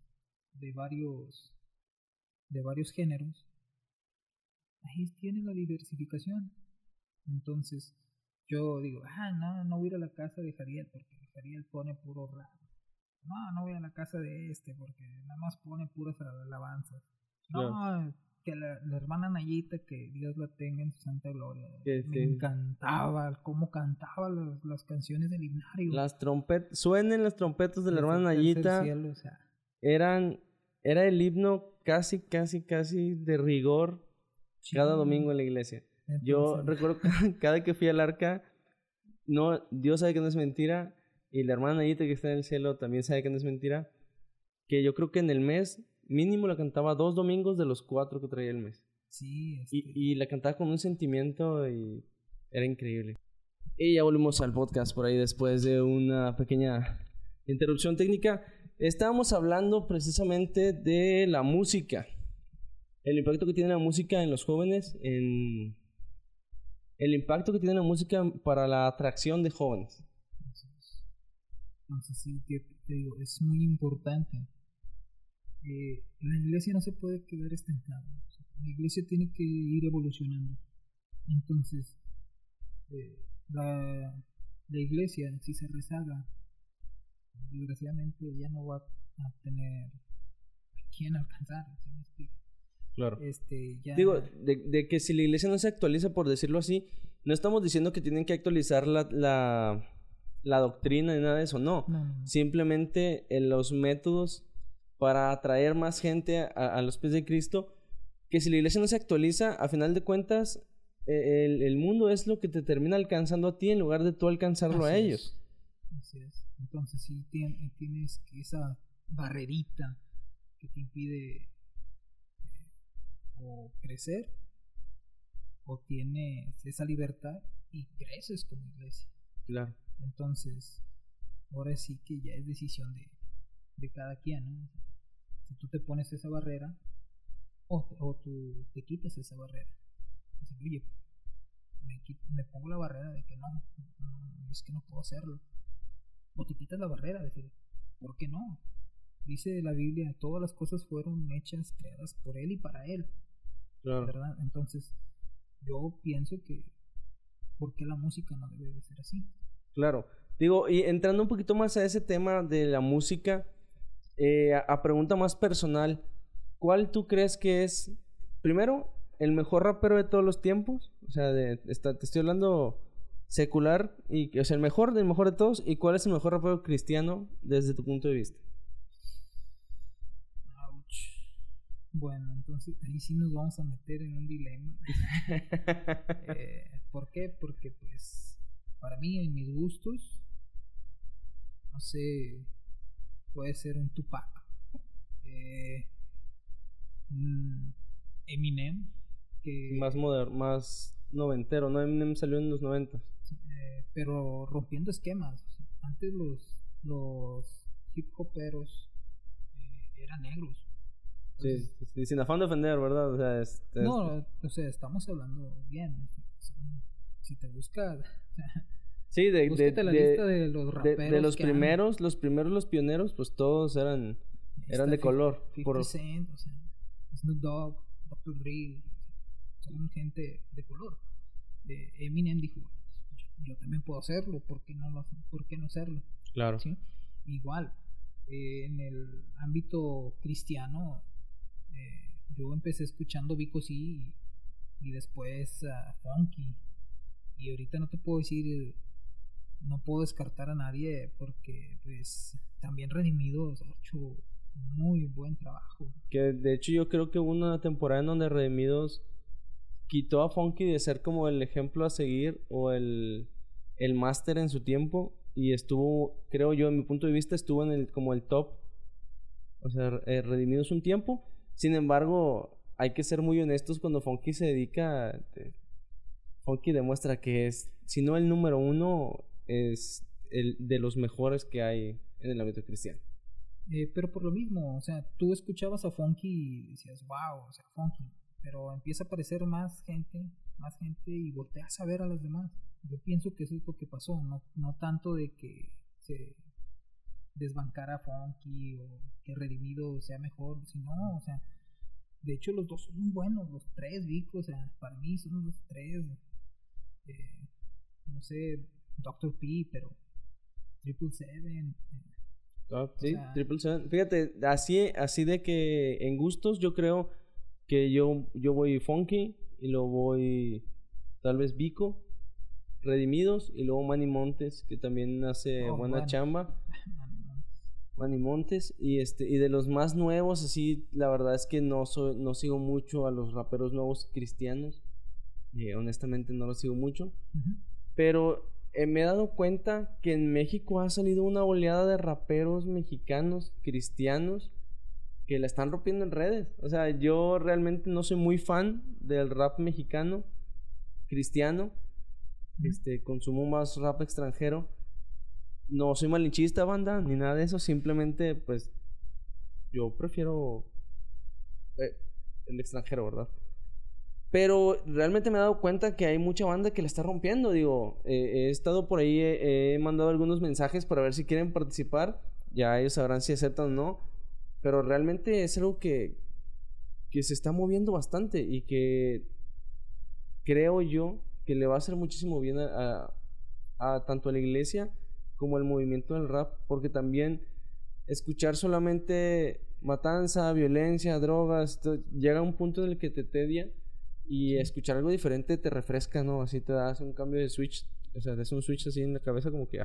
de varios, de varios géneros, ahí tienes la diversificación. Entonces, yo digo, ah, no, no voy a ir a la casa de Jariel porque Jariel pone puro rap. No, no voy a la casa de este porque nada más pone puras alabanzas. No, que la, hermana Nayita, que Dios la tenga en su santa gloria. me encantaba cómo cantaba las, canciones del himnario. Las trompetas, suenen las trompetas de la hermana Nayita. Eran, era el himno casi, casi, casi de rigor cada domingo en la iglesia. Yo recuerdo cada que fui al arca, no, Dios sabe que no es mentira, y la hermana Nayita que está en el cielo también sabe que no es mentira, que yo creo que en el mes mínimo la cantaba dos domingos de los cuatro que traía el mes. Sí, y, este y la cantaba con un sentimiento y era increíble. Y ya volvimos al podcast por ahí después de una pequeña interrupción técnica. Estábamos hablando precisamente de la música. El impacto que tiene la música en los jóvenes, en el impacto que tiene la música para la atracción de jóvenes. Entonces sí, te digo, es muy importante eh, la iglesia no se puede quedar estancada. la iglesia tiene que ir evolucionando. Entonces, eh, la, la, iglesia, si se rezaga, desgraciadamente ya no va a tener a quién alcanzar. Claro. Este, ya... Digo, de, de, que si la iglesia no se actualiza, por decirlo así, no estamos diciendo que tienen que actualizar la, la, la doctrina ni nada de eso, no. Simplemente en los métodos para atraer más gente a, los pies de Cristo, que si la iglesia no se actualiza, a final de cuentas, e, el, mundo es lo que te termina alcanzando a ti en lugar de tú alcanzarlo a ellos. Así es. Entonces, si tienes esa barrerita que te impide eh, o crecer, o tienes esa libertad y creces como iglesia. Claro. Entonces, ahora sí que ya es decisión de, de cada quien, ¿no? Si tú te pones esa barrera, o, o tú te quitas esa barrera. oye, me, me, pongo la barrera de que no, es que no puedo hacerlo. O te quitas la barrera, de decir, ¿por qué no? Dice la Biblia, todas las cosas fueron hechas, creadas por Él y para Él. Claro. ¿Verdad? Entonces, yo pienso que, ¿por qué la música no debe de ser así? Claro. Digo, y entrando un poquito más a ese tema de la música, eh, a, pregunta más personal, ¿cuál tú crees que es, primero, el mejor rapero de todos los tiempos? O sea, de, te estoy hablando secular, y, o sea, el mejor del mejor de todos, ¿y cuál es el mejor rapero cristiano desde tu punto de vista? Bueno, entonces ahí sí nos vamos a meter en un dilema. eh, ¿Por qué? Porque pues para mí, en mis gustos, no sé, puede ser un Tupac, eh, Eminem, que más moderno, más noventero, ¿no? Eminem salió en los noventas. Eh, pero rompiendo esquemas. Antes los, los hip hoperos eh, eran negros. sí, sin afán de ofender, ¿verdad? O sea, este, no, o sea, estamos hablando bien. Si te buscas Sí, de, de, la lista de los raperos. De, los primeros, los primeros, los pioneros, pues todos eran, eran de color. 50 por... Cent, o sea, Snoop Dogg, Dr. Dre, son gente de color. Eh, Eminem dijo, yo, también puedo hacerlo, ¿por qué no, lo, por qué no hacerlo? Claro. ¿Sí? Igual, eh, en el ámbito cristiano, eh, yo empecé escuchando Vico C y, y después uh, Funky. Y ahorita no te puedo decir no puedo descartar a nadie porque pues también Redimidos ha hecho muy buen trabajo. Que de hecho yo creo que hubo una temporada en donde Redimidos quitó a Funky de ser como el ejemplo a seguir o el, el máster en su tiempo y estuvo, creo yo, en mi punto de vista, estuvo en el como el top. O sea, eh, Redimidos un tiempo. Sin embargo, hay que ser muy honestos cuando Funky se dedica... Eh, Funky demuestra que es, si no el número uno, es el de los mejores que hay en el ámbito cristiano. Eh, pero por lo mismo, o sea, tú escuchabas a Funky y decías, wow, o sea, Funky, pero empieza a aparecer más gente, más gente y volteas a ver a las demás. Yo pienso que eso es lo que pasó, no, no tanto de que se desbancar a Funky o que Redimido sea mejor, si no, o sea, de hecho los dos son buenos, los tres Vico, o sea, para mí son los tres, eh, no sé, Doctor P, pero Triple Seven. Eh, ah, sí, Triple Seven. Fíjate, así, así de que en gustos yo creo que yo, yo voy Funky y luego voy tal vez Vico Redimidos y luego Manny Montes, que también hace oh, buena chamba. Manny Montes y este y de los más nuevos así la verdad es que no soy no sigo mucho a los raperos nuevos cristianos eh, honestamente no los sigo mucho pero eh, me he dado cuenta que en México ha salido una oleada de raperos mexicanos cristianos que la están rompiendo en redes o sea yo realmente no soy muy fan del rap mexicano cristiano este, consumo más rap extranjero. No soy malinchista, banda, ni nada de eso. Simplemente, pues, yo prefiero eh, el extranjero, ¿verdad? Pero realmente me he dado cuenta que hay mucha banda que la está rompiendo. Digo, he estado por ahí, he, mandado algunos mensajes para ver si quieren participar. Ya ellos sabrán si aceptan o no. Pero realmente es algo que, que se está moviendo bastante y que creo yo que le va a hacer muchísimo bien a, tanto a la iglesia como al movimiento del rap, porque también escuchar solamente matanza, violencia, drogas, llega a un punto en el que te tedia y escuchar algo diferente te refresca, ¿no? Así te das un cambio de switch, o sea, te das un switch así en la cabeza como que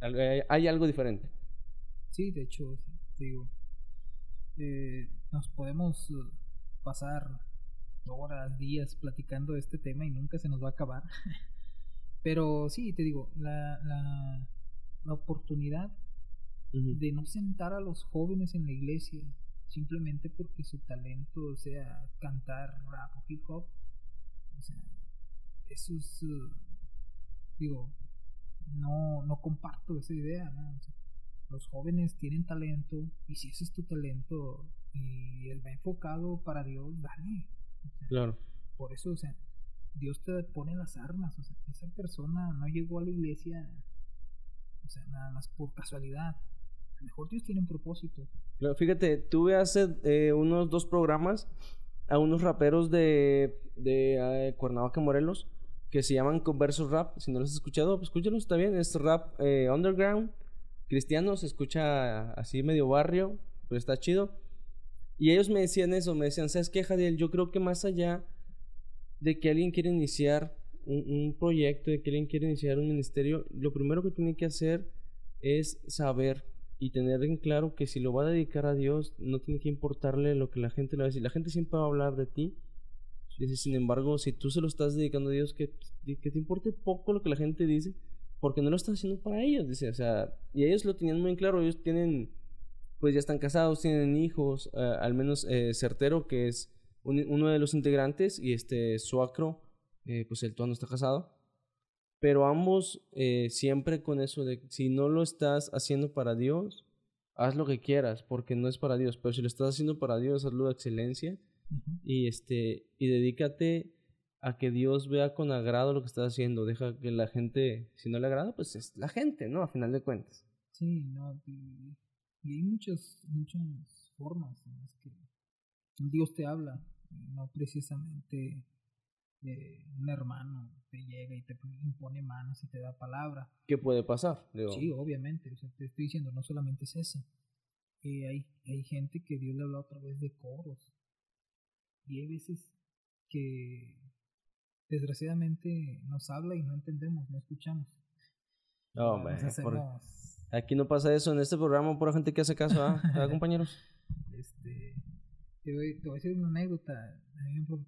hay, hay, algo diferente. Sí, de hecho, digo, eh, nos podemos pasar horas, días platicando de este tema y nunca se nos va a acabar. Pero sí, te digo, la, la, la oportunidad de no sentar a los jóvenes en la iglesia simplemente porque su talento sea cantar rap o hip hop, o sea, eso es, uh, digo, no, no comparto esa idea, ¿no? los jóvenes tienen talento y si ese es tu talento y va enfocado para Dios, dale, claro. Por eso, o sea, Dios te pone las armas. O sea, esa persona no llegó a la iglesia, o sea, nada más por casualidad. A lo mejor Dios tiene un propósito. fíjate, tuve hace eh, unos dos programas a unos raperos de, de uh, Cuernavaca, Morelos, que se llaman Conversos Rap. Si no los has escuchado, pues escúchalos, está bien. Es rap eh, underground, cristiano, se escucha así medio barrio, pero está chido. Y ellos me decían eso, me decían, ¿sabes qué, Jadiel? Yo creo que más allá de que alguien quiere iniciar un, proyecto, de que alguien quiere iniciar un ministerio, lo primero que tiene que hacer es saber y tener en claro que si lo va a dedicar a Dios, no tiene que importarle lo que la gente le va a decir. La gente siempre va a hablar de ti. Dice, sin embargo, si tú se lo estás dedicando a Dios, que, que te importe poco lo que la gente dice, porque no lo estás haciendo para ellos. Dice, o sea, y ellos lo tenían muy claro, ellos tienen pues ya están casados, tienen hijos, eh, al menos eh, Certero, que es uno de los integrantes, y este Suacro, eh, pues el no está casado. Pero ambos siempre con eso de si no lo estás haciendo para Dios, haz lo que quieras, porque no es para Dios. Pero si lo estás haciendo para Dios, hazlo de excelencia. Y este, y dedícate a que Dios vea con agrado lo que estás haciendo. Deja que la gente, si no le agrada, pues es la gente, ¿no? A final de cuentas. Sí, no, y hay muchas, muchas formas en las que Dios te habla, no precisamente eh, un hermano te llega y te impone manos y te da palabra. ¿Qué puede pasar? Sí, obviamente, te estoy diciendo, no solamente es eso. Eh, hay, hay gente que Dios le habla a través de coros. Y hay veces que desgraciadamente nos habla y no entendemos, no escuchamos. No, Aquí no pasa eso en este programa, por gente que hace caso, ¿ah, compañeros? Este, te voy, te voy, a decir una anécdota.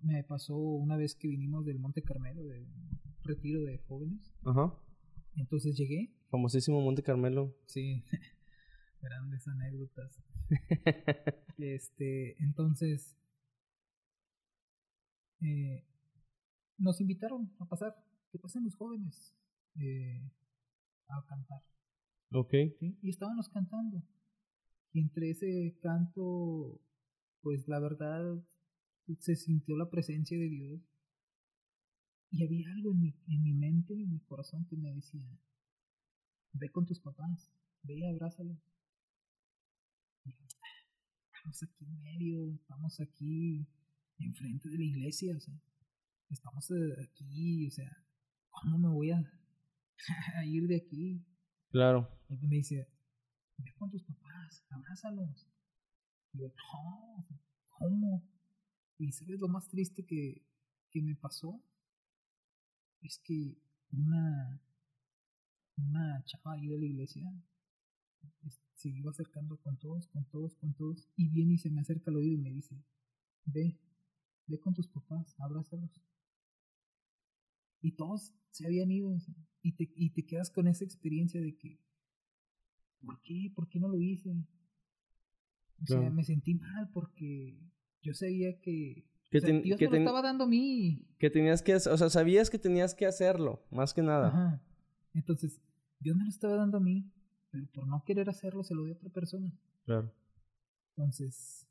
Me pasó una vez que vinimos del Monte Carmelo, de un retiro de jóvenes. Ajá. Entonces llegué. Famosísimo Monte Carmelo. Sí, grandes anécdotas. este, entonces, eh, nos invitaron a pasar, que pasen los jóvenes eh, a cantar. Ok. Y estábamos cantando. Y entre ese canto, pues la verdad, se sintió la presencia de Dios. Y había algo en mi, en mi mente, en mi corazón que me decía, ve con tus papás, ve y abrázalos. estamos aquí en medio, estamos aquí enfrente de la iglesia, o sea, estamos eh, aquí, o sea, ¿cómo me voy a, a ir de aquí? Claro. Y me dice, ve con tus papás, abrázalos. Y yo, no, ¿cómo? Y sabes lo más triste que, que me pasó es que una una chava ahí de la iglesia se iba acercando con todos, con todos, con todos, y viene y se me acerca al oído y me dice, ve, ve con tus papás, abrázalos. Y todos se habían ido, y te, y te quedas con esa experiencia de que, ¿por qué? ¿Por qué no lo hice? O sea, me sentí mal porque yo sabía que Que o sea, ten- Dios que me lo ten- estaba dando a mí. Que tenías que, o sea, sabías que tenías que hacerlo, más que nada. Ajá. Entonces, Dios me lo estaba dando a mí, pero por no querer hacerlo se lo dio a otra persona. Claro. Entonces,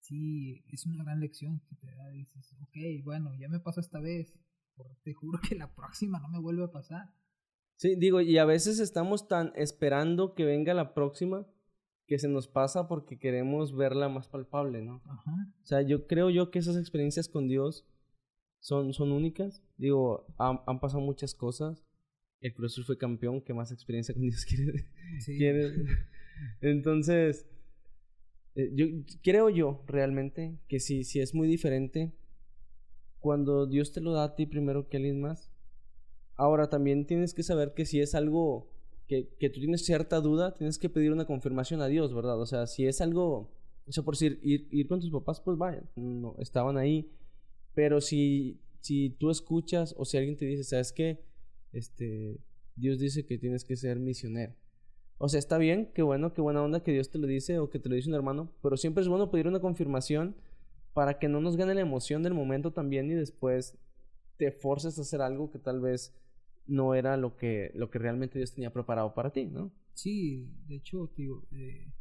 sí, es una gran lección que te da. Dices, ok, bueno, ya me pasó esta vez, pero te juro que la próxima no me vuelve a pasar. Sí, digo, y a veces estamos tan esperando que venga la próxima que se nos pasa porque queremos verla más palpable, ¿no? Ajá. O sea, yo creo yo que esas experiencias con Dios son, son únicas. Digo, han, han pasado muchas cosas. El Cruz fue campeón, ¿qué más experiencia con Dios quiere? Sí. quiere? Entonces, eh, yo creo yo realmente que sí, sí es muy diferente cuando Dios te lo da a ti primero que a alguien más. Ahora también tienes que saber que si es algo que, tú tienes cierta duda, tienes que pedir una confirmación a Dios, ¿verdad? O sea, si es algo, o sea, por decir, ir, ir con tus papás, pues vaya, no, estaban ahí. Pero si, si tú escuchas o si alguien te dice, ¿sabes qué? Este, Dios dice que tienes que ser misionero. O sea, está bien, qué bueno, qué buena onda que Dios te lo dice o que te lo dice un hermano, pero siempre es bueno pedir una confirmación para que no nos gane la emoción del momento también y después te forces a hacer algo que tal vez no era lo que, lo que realmente Dios tenía preparado para ti, ¿no? Sí, de hecho, digo, eh,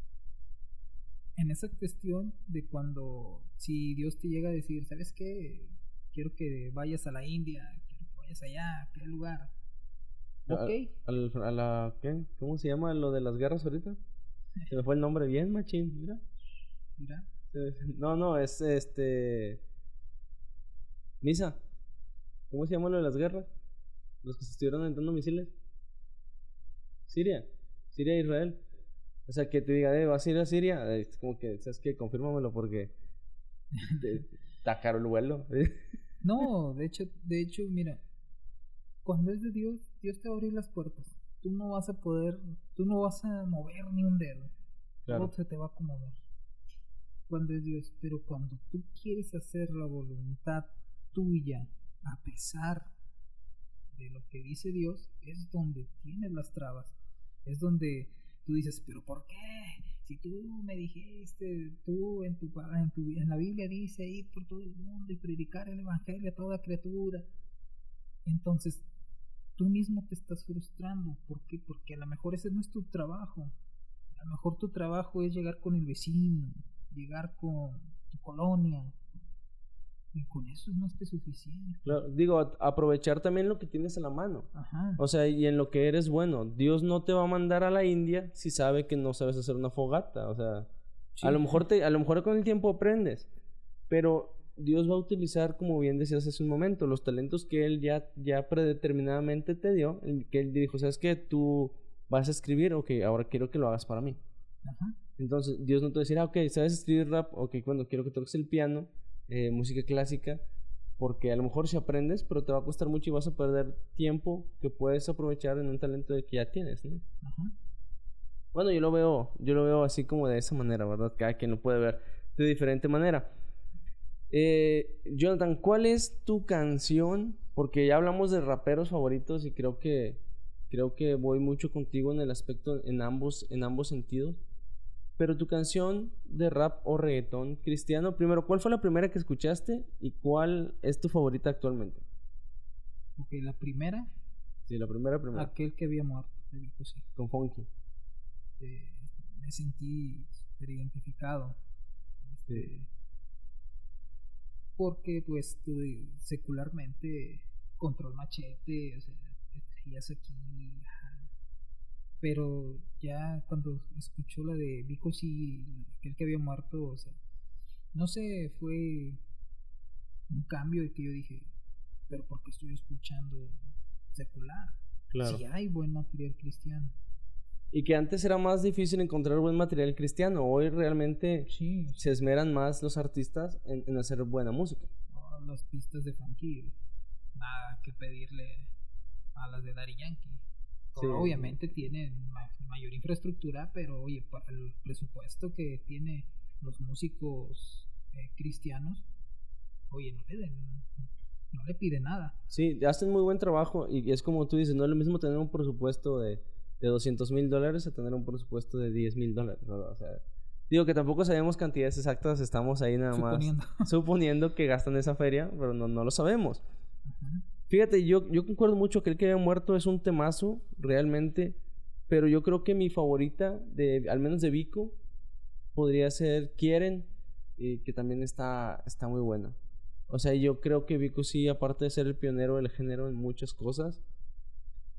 en esa cuestión de cuando, si Dios te llega a decir, ¿sabes qué? Quiero que vayas a la India, quiero que vayas allá, a aquel lugar. A- Ok, al- a la, ¿qué? ¿Cómo se llama lo de las guerras ahorita? Se me fue el nombre bien, machín, mira. mira, No, no, es este. Misa. ¿Cómo se llama lo de las guerras? Los que se estuvieron aventando misiles. Siria. Siria e Israel. O sea, que te diga, eh, vas a ir a Siria. Es como que, ¿sabes qué? Confírmamelo porque. te- Está caro el vuelo. No, de hecho, de hecho, mira, cuando es de Dios, Dios te va a abrir las puertas. Tú no vas a poder, tú no vas a mover ni un dedo. Claro. Todo se te va a acomodar. Cuando es Dios, pero cuando tú quieres hacer la voluntad tuya, a pesar de lo que dice Dios, es donde tienes las trabas. Es donde tú dices, pero ¿por qué? Si tú me dijiste, tú en tu, en tu en la Biblia dice ir por todo el mundo y predicar el evangelio a toda criatura. Entonces, tú mismo te estás frustrando. ¿Por qué? Porque a lo mejor ese no es tu trabajo. A lo mejor tu trabajo es llegar con el vecino, llegar con tu colonia. Y con eso es más que suficiente. Claro, digo, aprovechar también lo que tienes a la mano. Ajá. O sea, y en lo que eres bueno. Dios no te va a mandar a la India si sabe que no sabes hacer una fogata. O sea, Sí. a lo mejor te, a lo mejor con el tiempo aprendes. Pero Dios va a utilizar, como bien decías hace un momento, los talentos que Él ya, ya predeterminadamente te dio. Que Él dijo, ¿sabes qué? Tú vas a escribir, ok, ahora quiero que lo hagas para mí. Ajá. Entonces, Dios no te va a decir, ah, ok, ¿sabes escribir rap? Ok, bueno, quiero que toques el piano, eh, música clásica, porque a lo mejor si aprendes, pero te va a costar mucho y vas a perder tiempo que puedes aprovechar en un talento que ya tienes, ¿no? Ajá. Bueno, yo lo veo, yo lo veo así como de esa manera, ¿verdad? Cada quien lo puede ver de diferente manera. Eh, Jonathan, ¿cuál es tu canción? Porque ya hablamos de raperos favoritos y creo que creo que voy mucho contigo en el aspecto en ambos en ambos sentidos. Pero tu canción de rap o reggaetón cristiano, primero, ¿cuál fue la primera que escuchaste y cuál es tu favorita actualmente? Ok, la primera, Sí, la primera, primera. aquel que había muerto, sí. Con Funky. Eh, me sentí súper identificado. Este, Porque, pues, secularmente, control machete, o sea, estarías aquí. Pero ya cuando escuchó la de Vico sí, aquel que había muerto, o sea, no sé, fue un cambio de que yo dije, pero porque estoy escuchando secular? Claro. Si hay buen material cristiano. Y que antes era más difícil encontrar buen material cristiano. Hoy realmente Sí, se esmeran más los artistas en, en hacer buena música. no, las pistas de funky, nada que pedirle a las de Daddy Yankee. Sí. Obviamente tienen ma- mayor infraestructura, pero oye, para el presupuesto que tiene los músicos eh, cristianos, oye, no le, den- no le pide nada. Sí, hacen muy buen trabajo y es como tú dices, no es lo mismo tener un presupuesto de, de 200 mil dólares a tener un presupuesto de 10 mil dólares. ¿no? O sea, digo que tampoco sabemos cantidades exactas, estamos ahí nada más Suponiendo. suponiendo que gastan esa feria, pero no, no lo sabemos. Ajá. Fíjate, yo, yo concuerdo mucho que el que había muerto es un temazo, realmente. Pero yo creo que mi favorita, de, al menos de Vico, podría ser Quieren, y que también está, está muy buena. O sea, yo creo que Vico sí, aparte de ser el pionero del género en muchas cosas,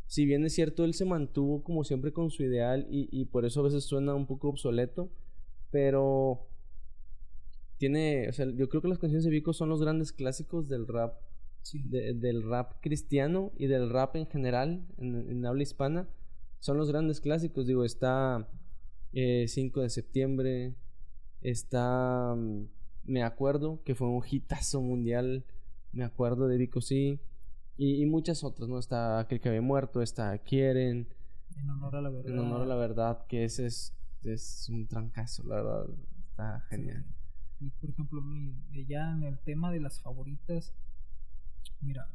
si bien es cierto, él se mantuvo como siempre con su ideal y, y por eso a veces suena un poco obsoleto, pero tiene, o sea, yo creo que las canciones de Vico son los grandes clásicos del rap Sí. de- del rap cristiano y del rap en general en, en habla hispana son los grandes clásicos. Digo, está eh, 5 de septiembre, está mm, Me acuerdo, que fue un hitazo mundial, Me acuerdo de Vico sí, y, y muchas otras, ¿no? Está Aquel que había muerto, está Quieren, En honor a la verdad. En honor a la verdad, que ese es, es un trancazo, la verdad, está genial. Y por ejemplo, ya en el tema de las favoritas, mira,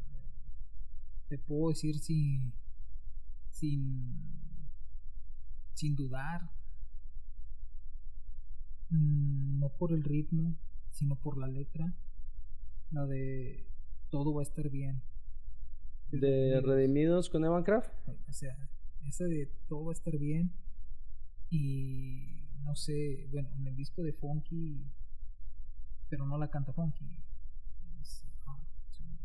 te puedo decir sin, sin, sin dudar, mm, no por el ritmo, sino por la letra, la de todo va a estar bien. De Redimidos con Evan Craft. O sea, esa de todo va a estar bien. Y no sé, bueno, en el disco de Funky, pero no la canta Funky. Es, ah, se me- se me-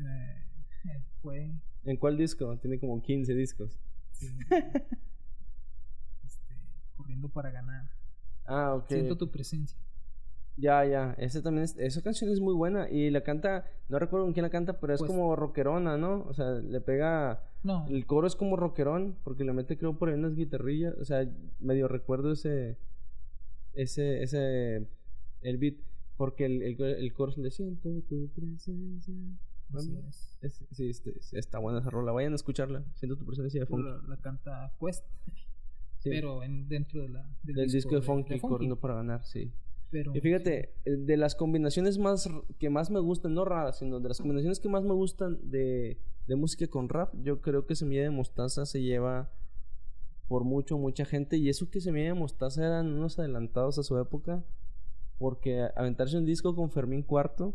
eh, fue ¿En cuál disco? Tiene como 15 discos. sí, este, corriendo para ganar. Ah, ok. Siento tu presencia. Ya, ya. Ese también es, esa canción es muy buena. Y la canta, no recuerdo con quién la canta, pero es Pues- como rockerona, ¿no? O sea, le pega. No, El coro es como rockerón, porque le mete, creo, por ahí unas guitarrillas. O sea, medio recuerdo ese. Ese. Ese. El beat. Porque el, el, el coro es de Siento tu presencia. Así es. es- sí, este- está buena esa rola. Vayan a escucharla. Siento tu presencia de Funky. La, la canta Quest, Sí. pero en, dentro de la, del Del disco de Funky, corriendo para ganar, sí. Pero, Y fíjate, eh, de las combinaciones más que más me gustan, no raras, sino de las combinaciones que más me gustan de, de música con rap, yo creo que Semilla de Mostaza se lleva por mucho, mucha gente. Y eso que Semilla de Mostaza eran unos adelantados a su época, porque aventarse un disco con Fermín Cuarto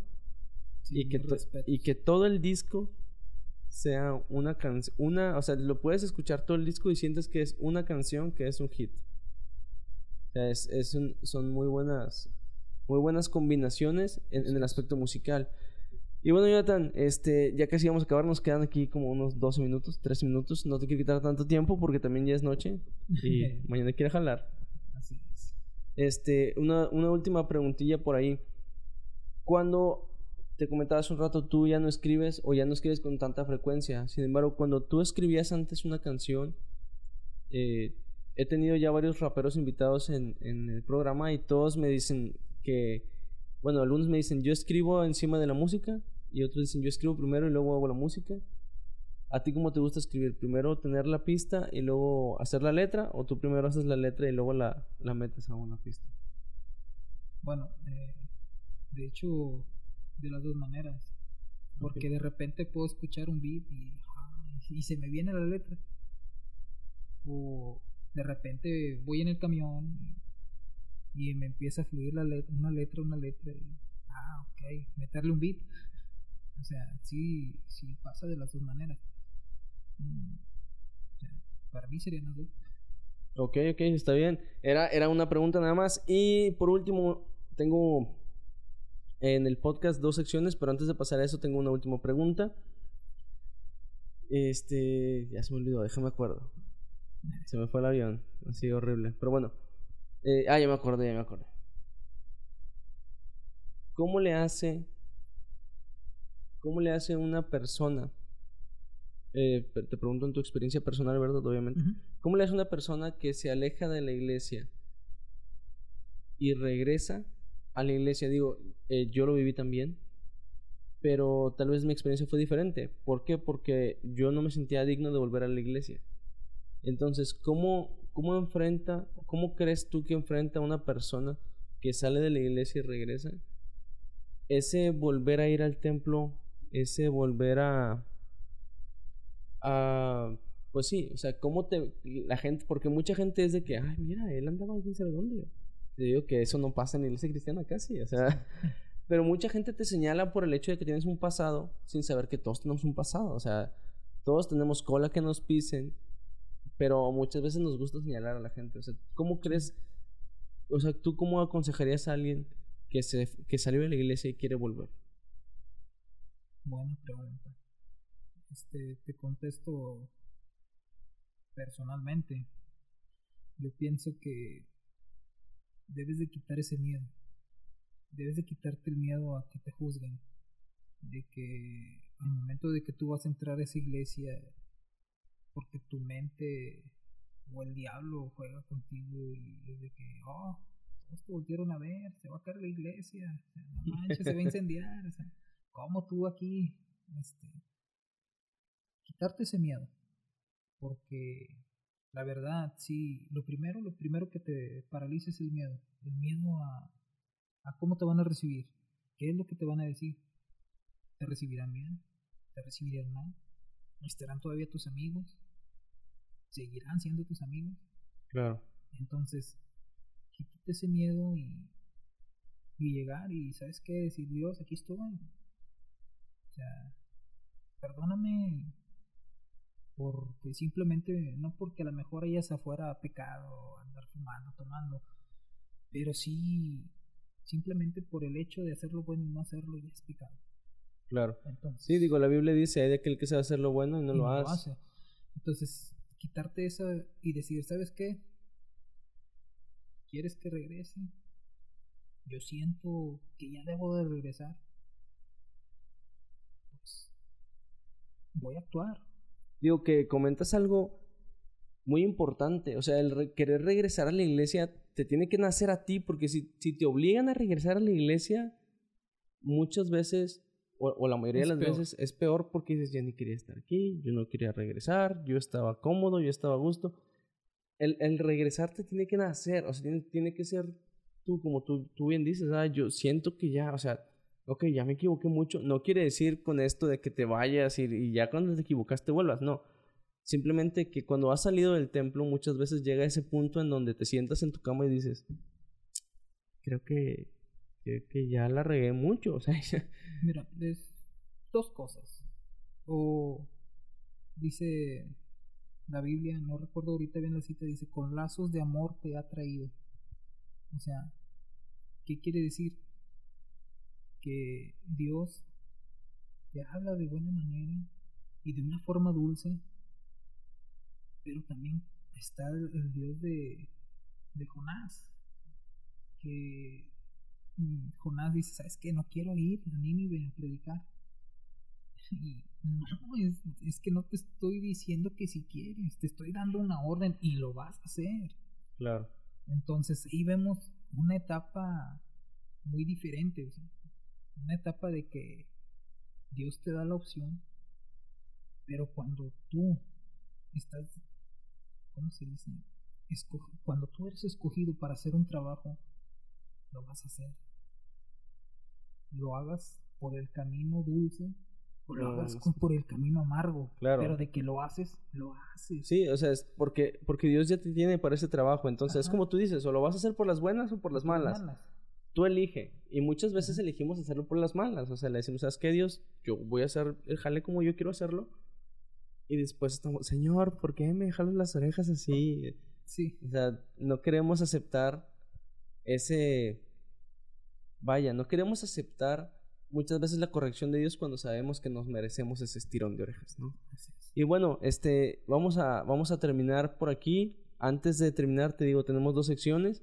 y, que y que todo el disco sea una canción, una, o sea, lo puedes escuchar todo el disco y sientes que es una canción que es un hit. O sea, es, es un- son muy buenas, muy buenas combinaciones en, en el aspecto musical. Y bueno, Jonathan, este, ya casi vamos a acabar, nos quedan aquí como unos 12 minutos, 13 minutos. No te quiero quitar tanto tiempo porque también ya es noche y mañana quiero jalar. Así es. Este, una, una última preguntilla por ahí. Cuando te comentaba un rato, tú ya no escribes o ya no escribes con tanta frecuencia. Sin embargo, cuando tú escribías antes una canción, eh, he tenido ya varios raperos invitados en, en el programa y todos me dicen que, bueno, algunos me dicen yo escribo encima de la música y otros dicen yo escribo primero y luego hago la música. ¿A ti cómo te gusta escribir? ¿Primero tener la pista y luego hacer la letra? ¿O tú primero haces la letra y luego la, la metes a una pista? Bueno, eh, de hecho, de las dos maneras. Porque de repente puedo escuchar un beat y, y se me viene la letra. O de repente voy en el camión y me empieza a fluir la letra, una letra, una letra. Y, ah, ok, meterle un beat. O sea, sí, sí pasa de las dos maneras. Mm, o sea, para mí serían las dos. Ok, ok, está bien. Era, era una pregunta nada más. Y por último, tengo en el podcast dos secciones, pero antes de pasar a eso tengo una última pregunta. Este, ya se me olvidó, déjame acuerdo. Se me fue el avión. Así horrible. Pero bueno. Eh, ah, ya me acordé, ya me acordé. ¿Cómo le hace? ¿Cómo le hace una persona? Eh, te pregunto en tu experiencia personal, ¿verdad? Obviamente. ¿Cómo le hace una persona que se aleja de la iglesia y regresa a la iglesia? Digo, eh, yo lo viví también, pero tal vez mi experiencia fue diferente. ¿Por qué? Porque yo no me sentía digno de volver a la iglesia. Entonces, ¿cómo, cómo enfrenta, cómo crees tú que enfrenta a una persona que sale de la iglesia y regresa? Ese volver a ir al templo, ese volver a, a pues sí, o sea, cómo te, la gente, porque mucha gente es de que, ay, mira, él andaba quién sabe dónde. Te digo que eso no pasa en la iglesia cristiana casi, o sea, pero mucha gente te señala por el hecho de que tienes un pasado sin saber que todos tenemos un pasado, o sea, todos tenemos cola que nos pisen, pero muchas veces nos gusta señalar a la gente. O sea, ¿cómo crees? O sea, ¿tú cómo aconsejarías a alguien que, se, que salió de la iglesia y quiere volver? Buena pregunta. Este, te contesto personalmente. Yo pienso que debes de quitar ese miedo. Debes de quitarte el miedo a que te juzguen. De que al momento de que tú vas a entrar a esa iglesia porque tu mente o el diablo juega contigo y es de que, oh, todos te volvieron a ver, se va a caer la iglesia, no manches, se va a incendiar, o sea, ¿cómo tú aquí? Este, quitarte ese miedo, porque la verdad, sí, lo primero, lo primero que te paraliza es el miedo, el miedo a, a cómo te van a recibir, qué es lo que te van a decir, te recibirán bien, te recibirán mal, ¿Estarán todavía tus amigos? ¿Seguirán siendo tus amigos? Claro. Entonces, quítate ese miedo y, y llegar y, ¿sabes qué? Decir, Dios, aquí estoy. O sea, perdóname porque simplemente, no porque a lo mejor hayas afuera pecado, andar fumando, tomando, pero sí, simplemente por el hecho de hacer lo bueno y no hacerlo ya es pecado. Claro. sí, digo, la Biblia dice, hay de aquel que sabe hacer lo bueno y no, lo, hace. Entonces, quitarte eso y decir, ¿sabes qué? ¿Quieres que regrese? Yo siento que ya debo de regresar. Pues voy a actuar. Digo que comentas algo muy importante. O sea, el querer regresar a la iglesia te tiene que nacer a ti, porque si, si te obligan a regresar a la iglesia, muchas veces o, la mayoría de las veces es peor porque dices, ya ni quería estar aquí, yo no quería regresar, yo estaba cómodo, yo estaba a gusto. El, el regresar te tiene que nacer, o sea, tiene, tiene que ser tú, como tú, tú bien dices, ah, yo siento que ya, o sea, ok, ya me equivoqué mucho. No quiere decir con esto de que te vayas y, y ya cuando te equivocaste vuelvas, no. Simplemente que cuando has salido del templo muchas veces llega ese punto en donde te sientas en tu cama y dices, creo que que, ya la regué mucho, o sea. Mira, es dos cosas. O dice la Biblia, no recuerdo ahorita bien la cita, dice, con lazos de amor te ha traído. O sea, ¿qué quiere decir? Que Dios te habla de buena manera y de una forma dulce, pero también está el, Dios de, de Jonás, que Jonás dice, ¿sabes qué? No quiero ir a Nínive a predicar. Y no, es, es, que no te estoy diciendo que si quieres, te estoy dando una orden y lo vas a hacer. Claro. Entonces ahí vemos una etapa muy diferente, una etapa de que Dios te da la opción, pero cuando tú estás, ¿cómo se dice? cuando tú eres escogido para hacer un trabajo, lo vas a hacer. Lo hagas por el camino dulce o lo hagas por el camino amargo. Claro. Pero de que lo haces, lo haces. Sí, o sea, es porque, porque Dios ya te tiene para ese trabajo. Entonces, es como tú dices, o lo vas a hacer por las buenas o por las malas. Tú elige. Y muchas veces elegimos hacerlo por las malas. O sea, le decimos, ¿sabes qué, Dios? Yo voy a hacer el jale como yo quiero hacerlo. Y después estamos, Señor, ¿por qué me jalas las orejas así? Sí. O sea, no queremos aceptar ese... Vaya, no queremos aceptar muchas veces la corrección de Dios cuando sabemos que nos merecemos ese estirón de orejas, ¿no? Así es. Y bueno, este, vamos a, vamos a terminar por aquí. Antes de terminar, te digo, tenemos dos secciones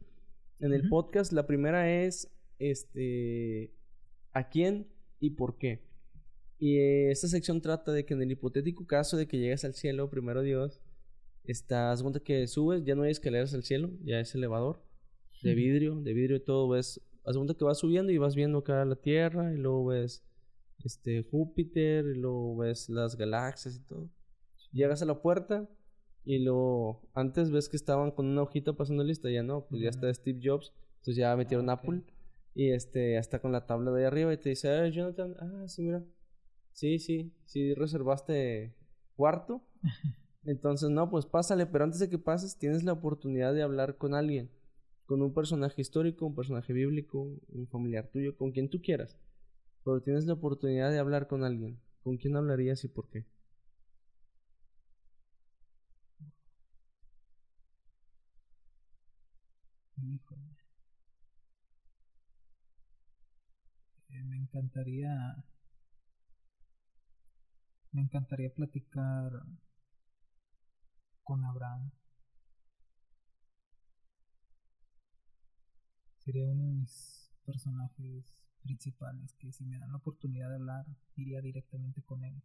en el podcast. La primera es, este, ¿a quién y por qué? Y esta sección trata de que en el hipotético caso de que llegues al cielo, primero Dios, estás, cuenta que subes, ya no hay escaleras al cielo, ya es elevador de vidrio, de vidrio y todo, ves, haz cuenta que vas subiendo y vas viendo acá la Tierra y luego ves este Júpiter y luego ves las galaxias y todo. Llegas a la puerta y luego antes ves que estaban con una hojita pasando lista, ya no, pues ya está Steve Jobs, entonces ya metieron Apple y este hasta con la tabla de ahí arriba y te dice, "Ah, Jonathan, ah, sí, mira. Sí, sí, sí reservaste cuarto." Entonces, no, pues pásale, pero antes de que pases tienes la oportunidad de hablar con alguien, con un personaje histórico, un personaje bíblico, un familiar tuyo, con quien tú quieras. Pero tienes la oportunidad de hablar con alguien. ¿Con quién hablarías y por qué? Híjole. Eh, me encantaría. Me encantaría platicar con Abraham. Sería uno de mis personajes principales que si me dan la oportunidad de hablar, iría directamente con él.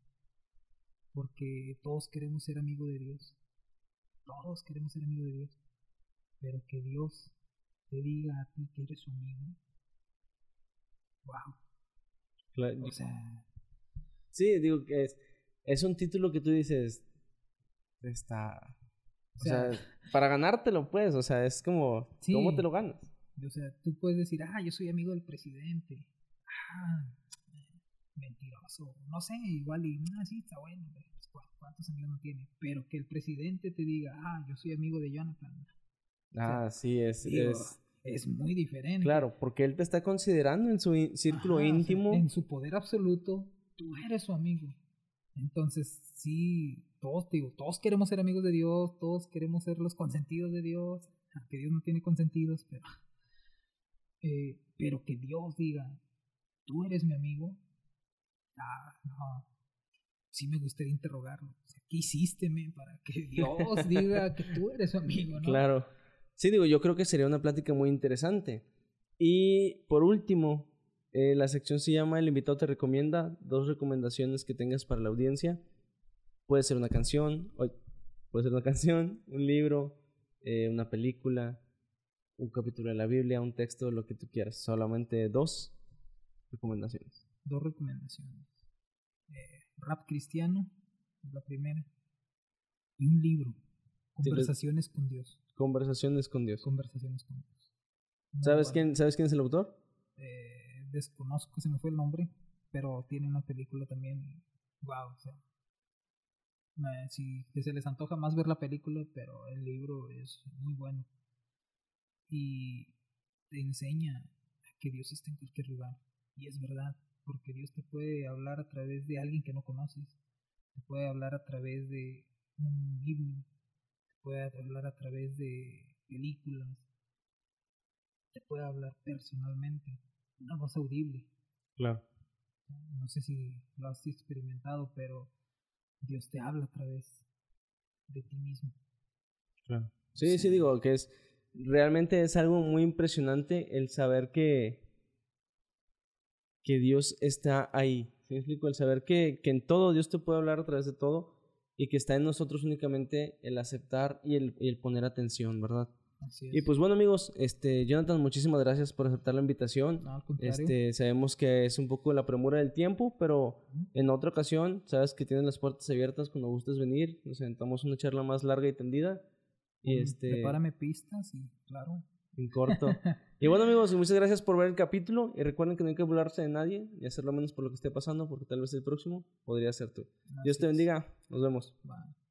Porque todos queremos ser amigos de Dios. Todos queremos ser amigos de Dios. Pero que Dios te diga a ti que eres su amigo. Wow. O sea, sí, digo que es, es un título que tú dices, está... O, sea, para ganártelo, pues, o sea, es como, ¿cómo te lo ganas? O sea, tú puedes decir, ah, yo soy amigo del presidente. Ah, mentiroso. No sé, igual, y, ah, sí, está bueno, pues, ¿cuántos amigos no tiene? Pero que el presidente te diga, ah, yo soy amigo de Jonathan. Ah, sí, es, es, es muy diferente. Claro, porque él te está considerando en su círculo íntimo. en su poder absoluto, tú eres su amigo. Entonces, sí, todos, digo, todos queremos ser amigos de Dios, todos queremos ser los consentidos de Dios, aunque Dios no tiene consentidos, pero, eh, pero que Dios diga, tú eres mi amigo, ah, no, sí me gustaría interrogarlo. ¿Qué hiciste, para que Dios diga que tú eres su amigo, no? Claro. Sí, digo, yo creo que sería una plática muy interesante. Y por último, eh, la sección se llama El invitado te recomienda dos recomendaciones que tengas para la audiencia. Puede ser una canción, puede ser una canción, un libro, eh, una película, un capítulo de la Biblia, un texto, lo que tú quieras. Solamente dos recomendaciones. Dos recomendaciones. Eh, rap cristiano, es la primera. Y un libro, Conversaciones con Dios. Conversaciones con Dios. Conversaciones con Dios. ¿Sabes, quién, ¿Sabes quién es el autor? Eh, desconozco, se me fue el nombre, pero tiene una película también. Wow, o sea. si se les antoja más ver la película, pero el libro es muy bueno. Y te enseña que Dios está en cualquier lugar. Y es verdad, porque Dios te puede hablar a través de alguien que no conoces. Te puede hablar a través de un himno, puede hablar a través de películas, te puede hablar personalmente, una voz audible. Claro. No sé si lo has experimentado, pero Dios te habla a través de ti mismo. Claro. Sí, sí, digo que es realmente es algo muy impresionante el saber que que Dios está ahí. ¿Sí explico? El saber que, que en todo Dios te puede hablar a través de todo y que está en nosotros únicamente el aceptar y el, el poner atención, ¿verdad? Así es. Y pues bueno amigos, este Jonathan, muchísimas gracias por aceptar la invitación. No, este, sabemos que es un poco la premura del tiempo, pero en otra ocasión, sabes que tienes las puertas abiertas cuando gustes venir, nos sentamos una charla más larga y tendida. Y este prepárame pistas y claro. En corto. y bueno amigos, muchas gracias por ver el capítulo y recuerden que no hay que burlarse de nadie ni hacerlo menos por lo que esté pasando porque tal vez el próximo podría ser tú. Dios te bendiga. Nos vemos. Bye.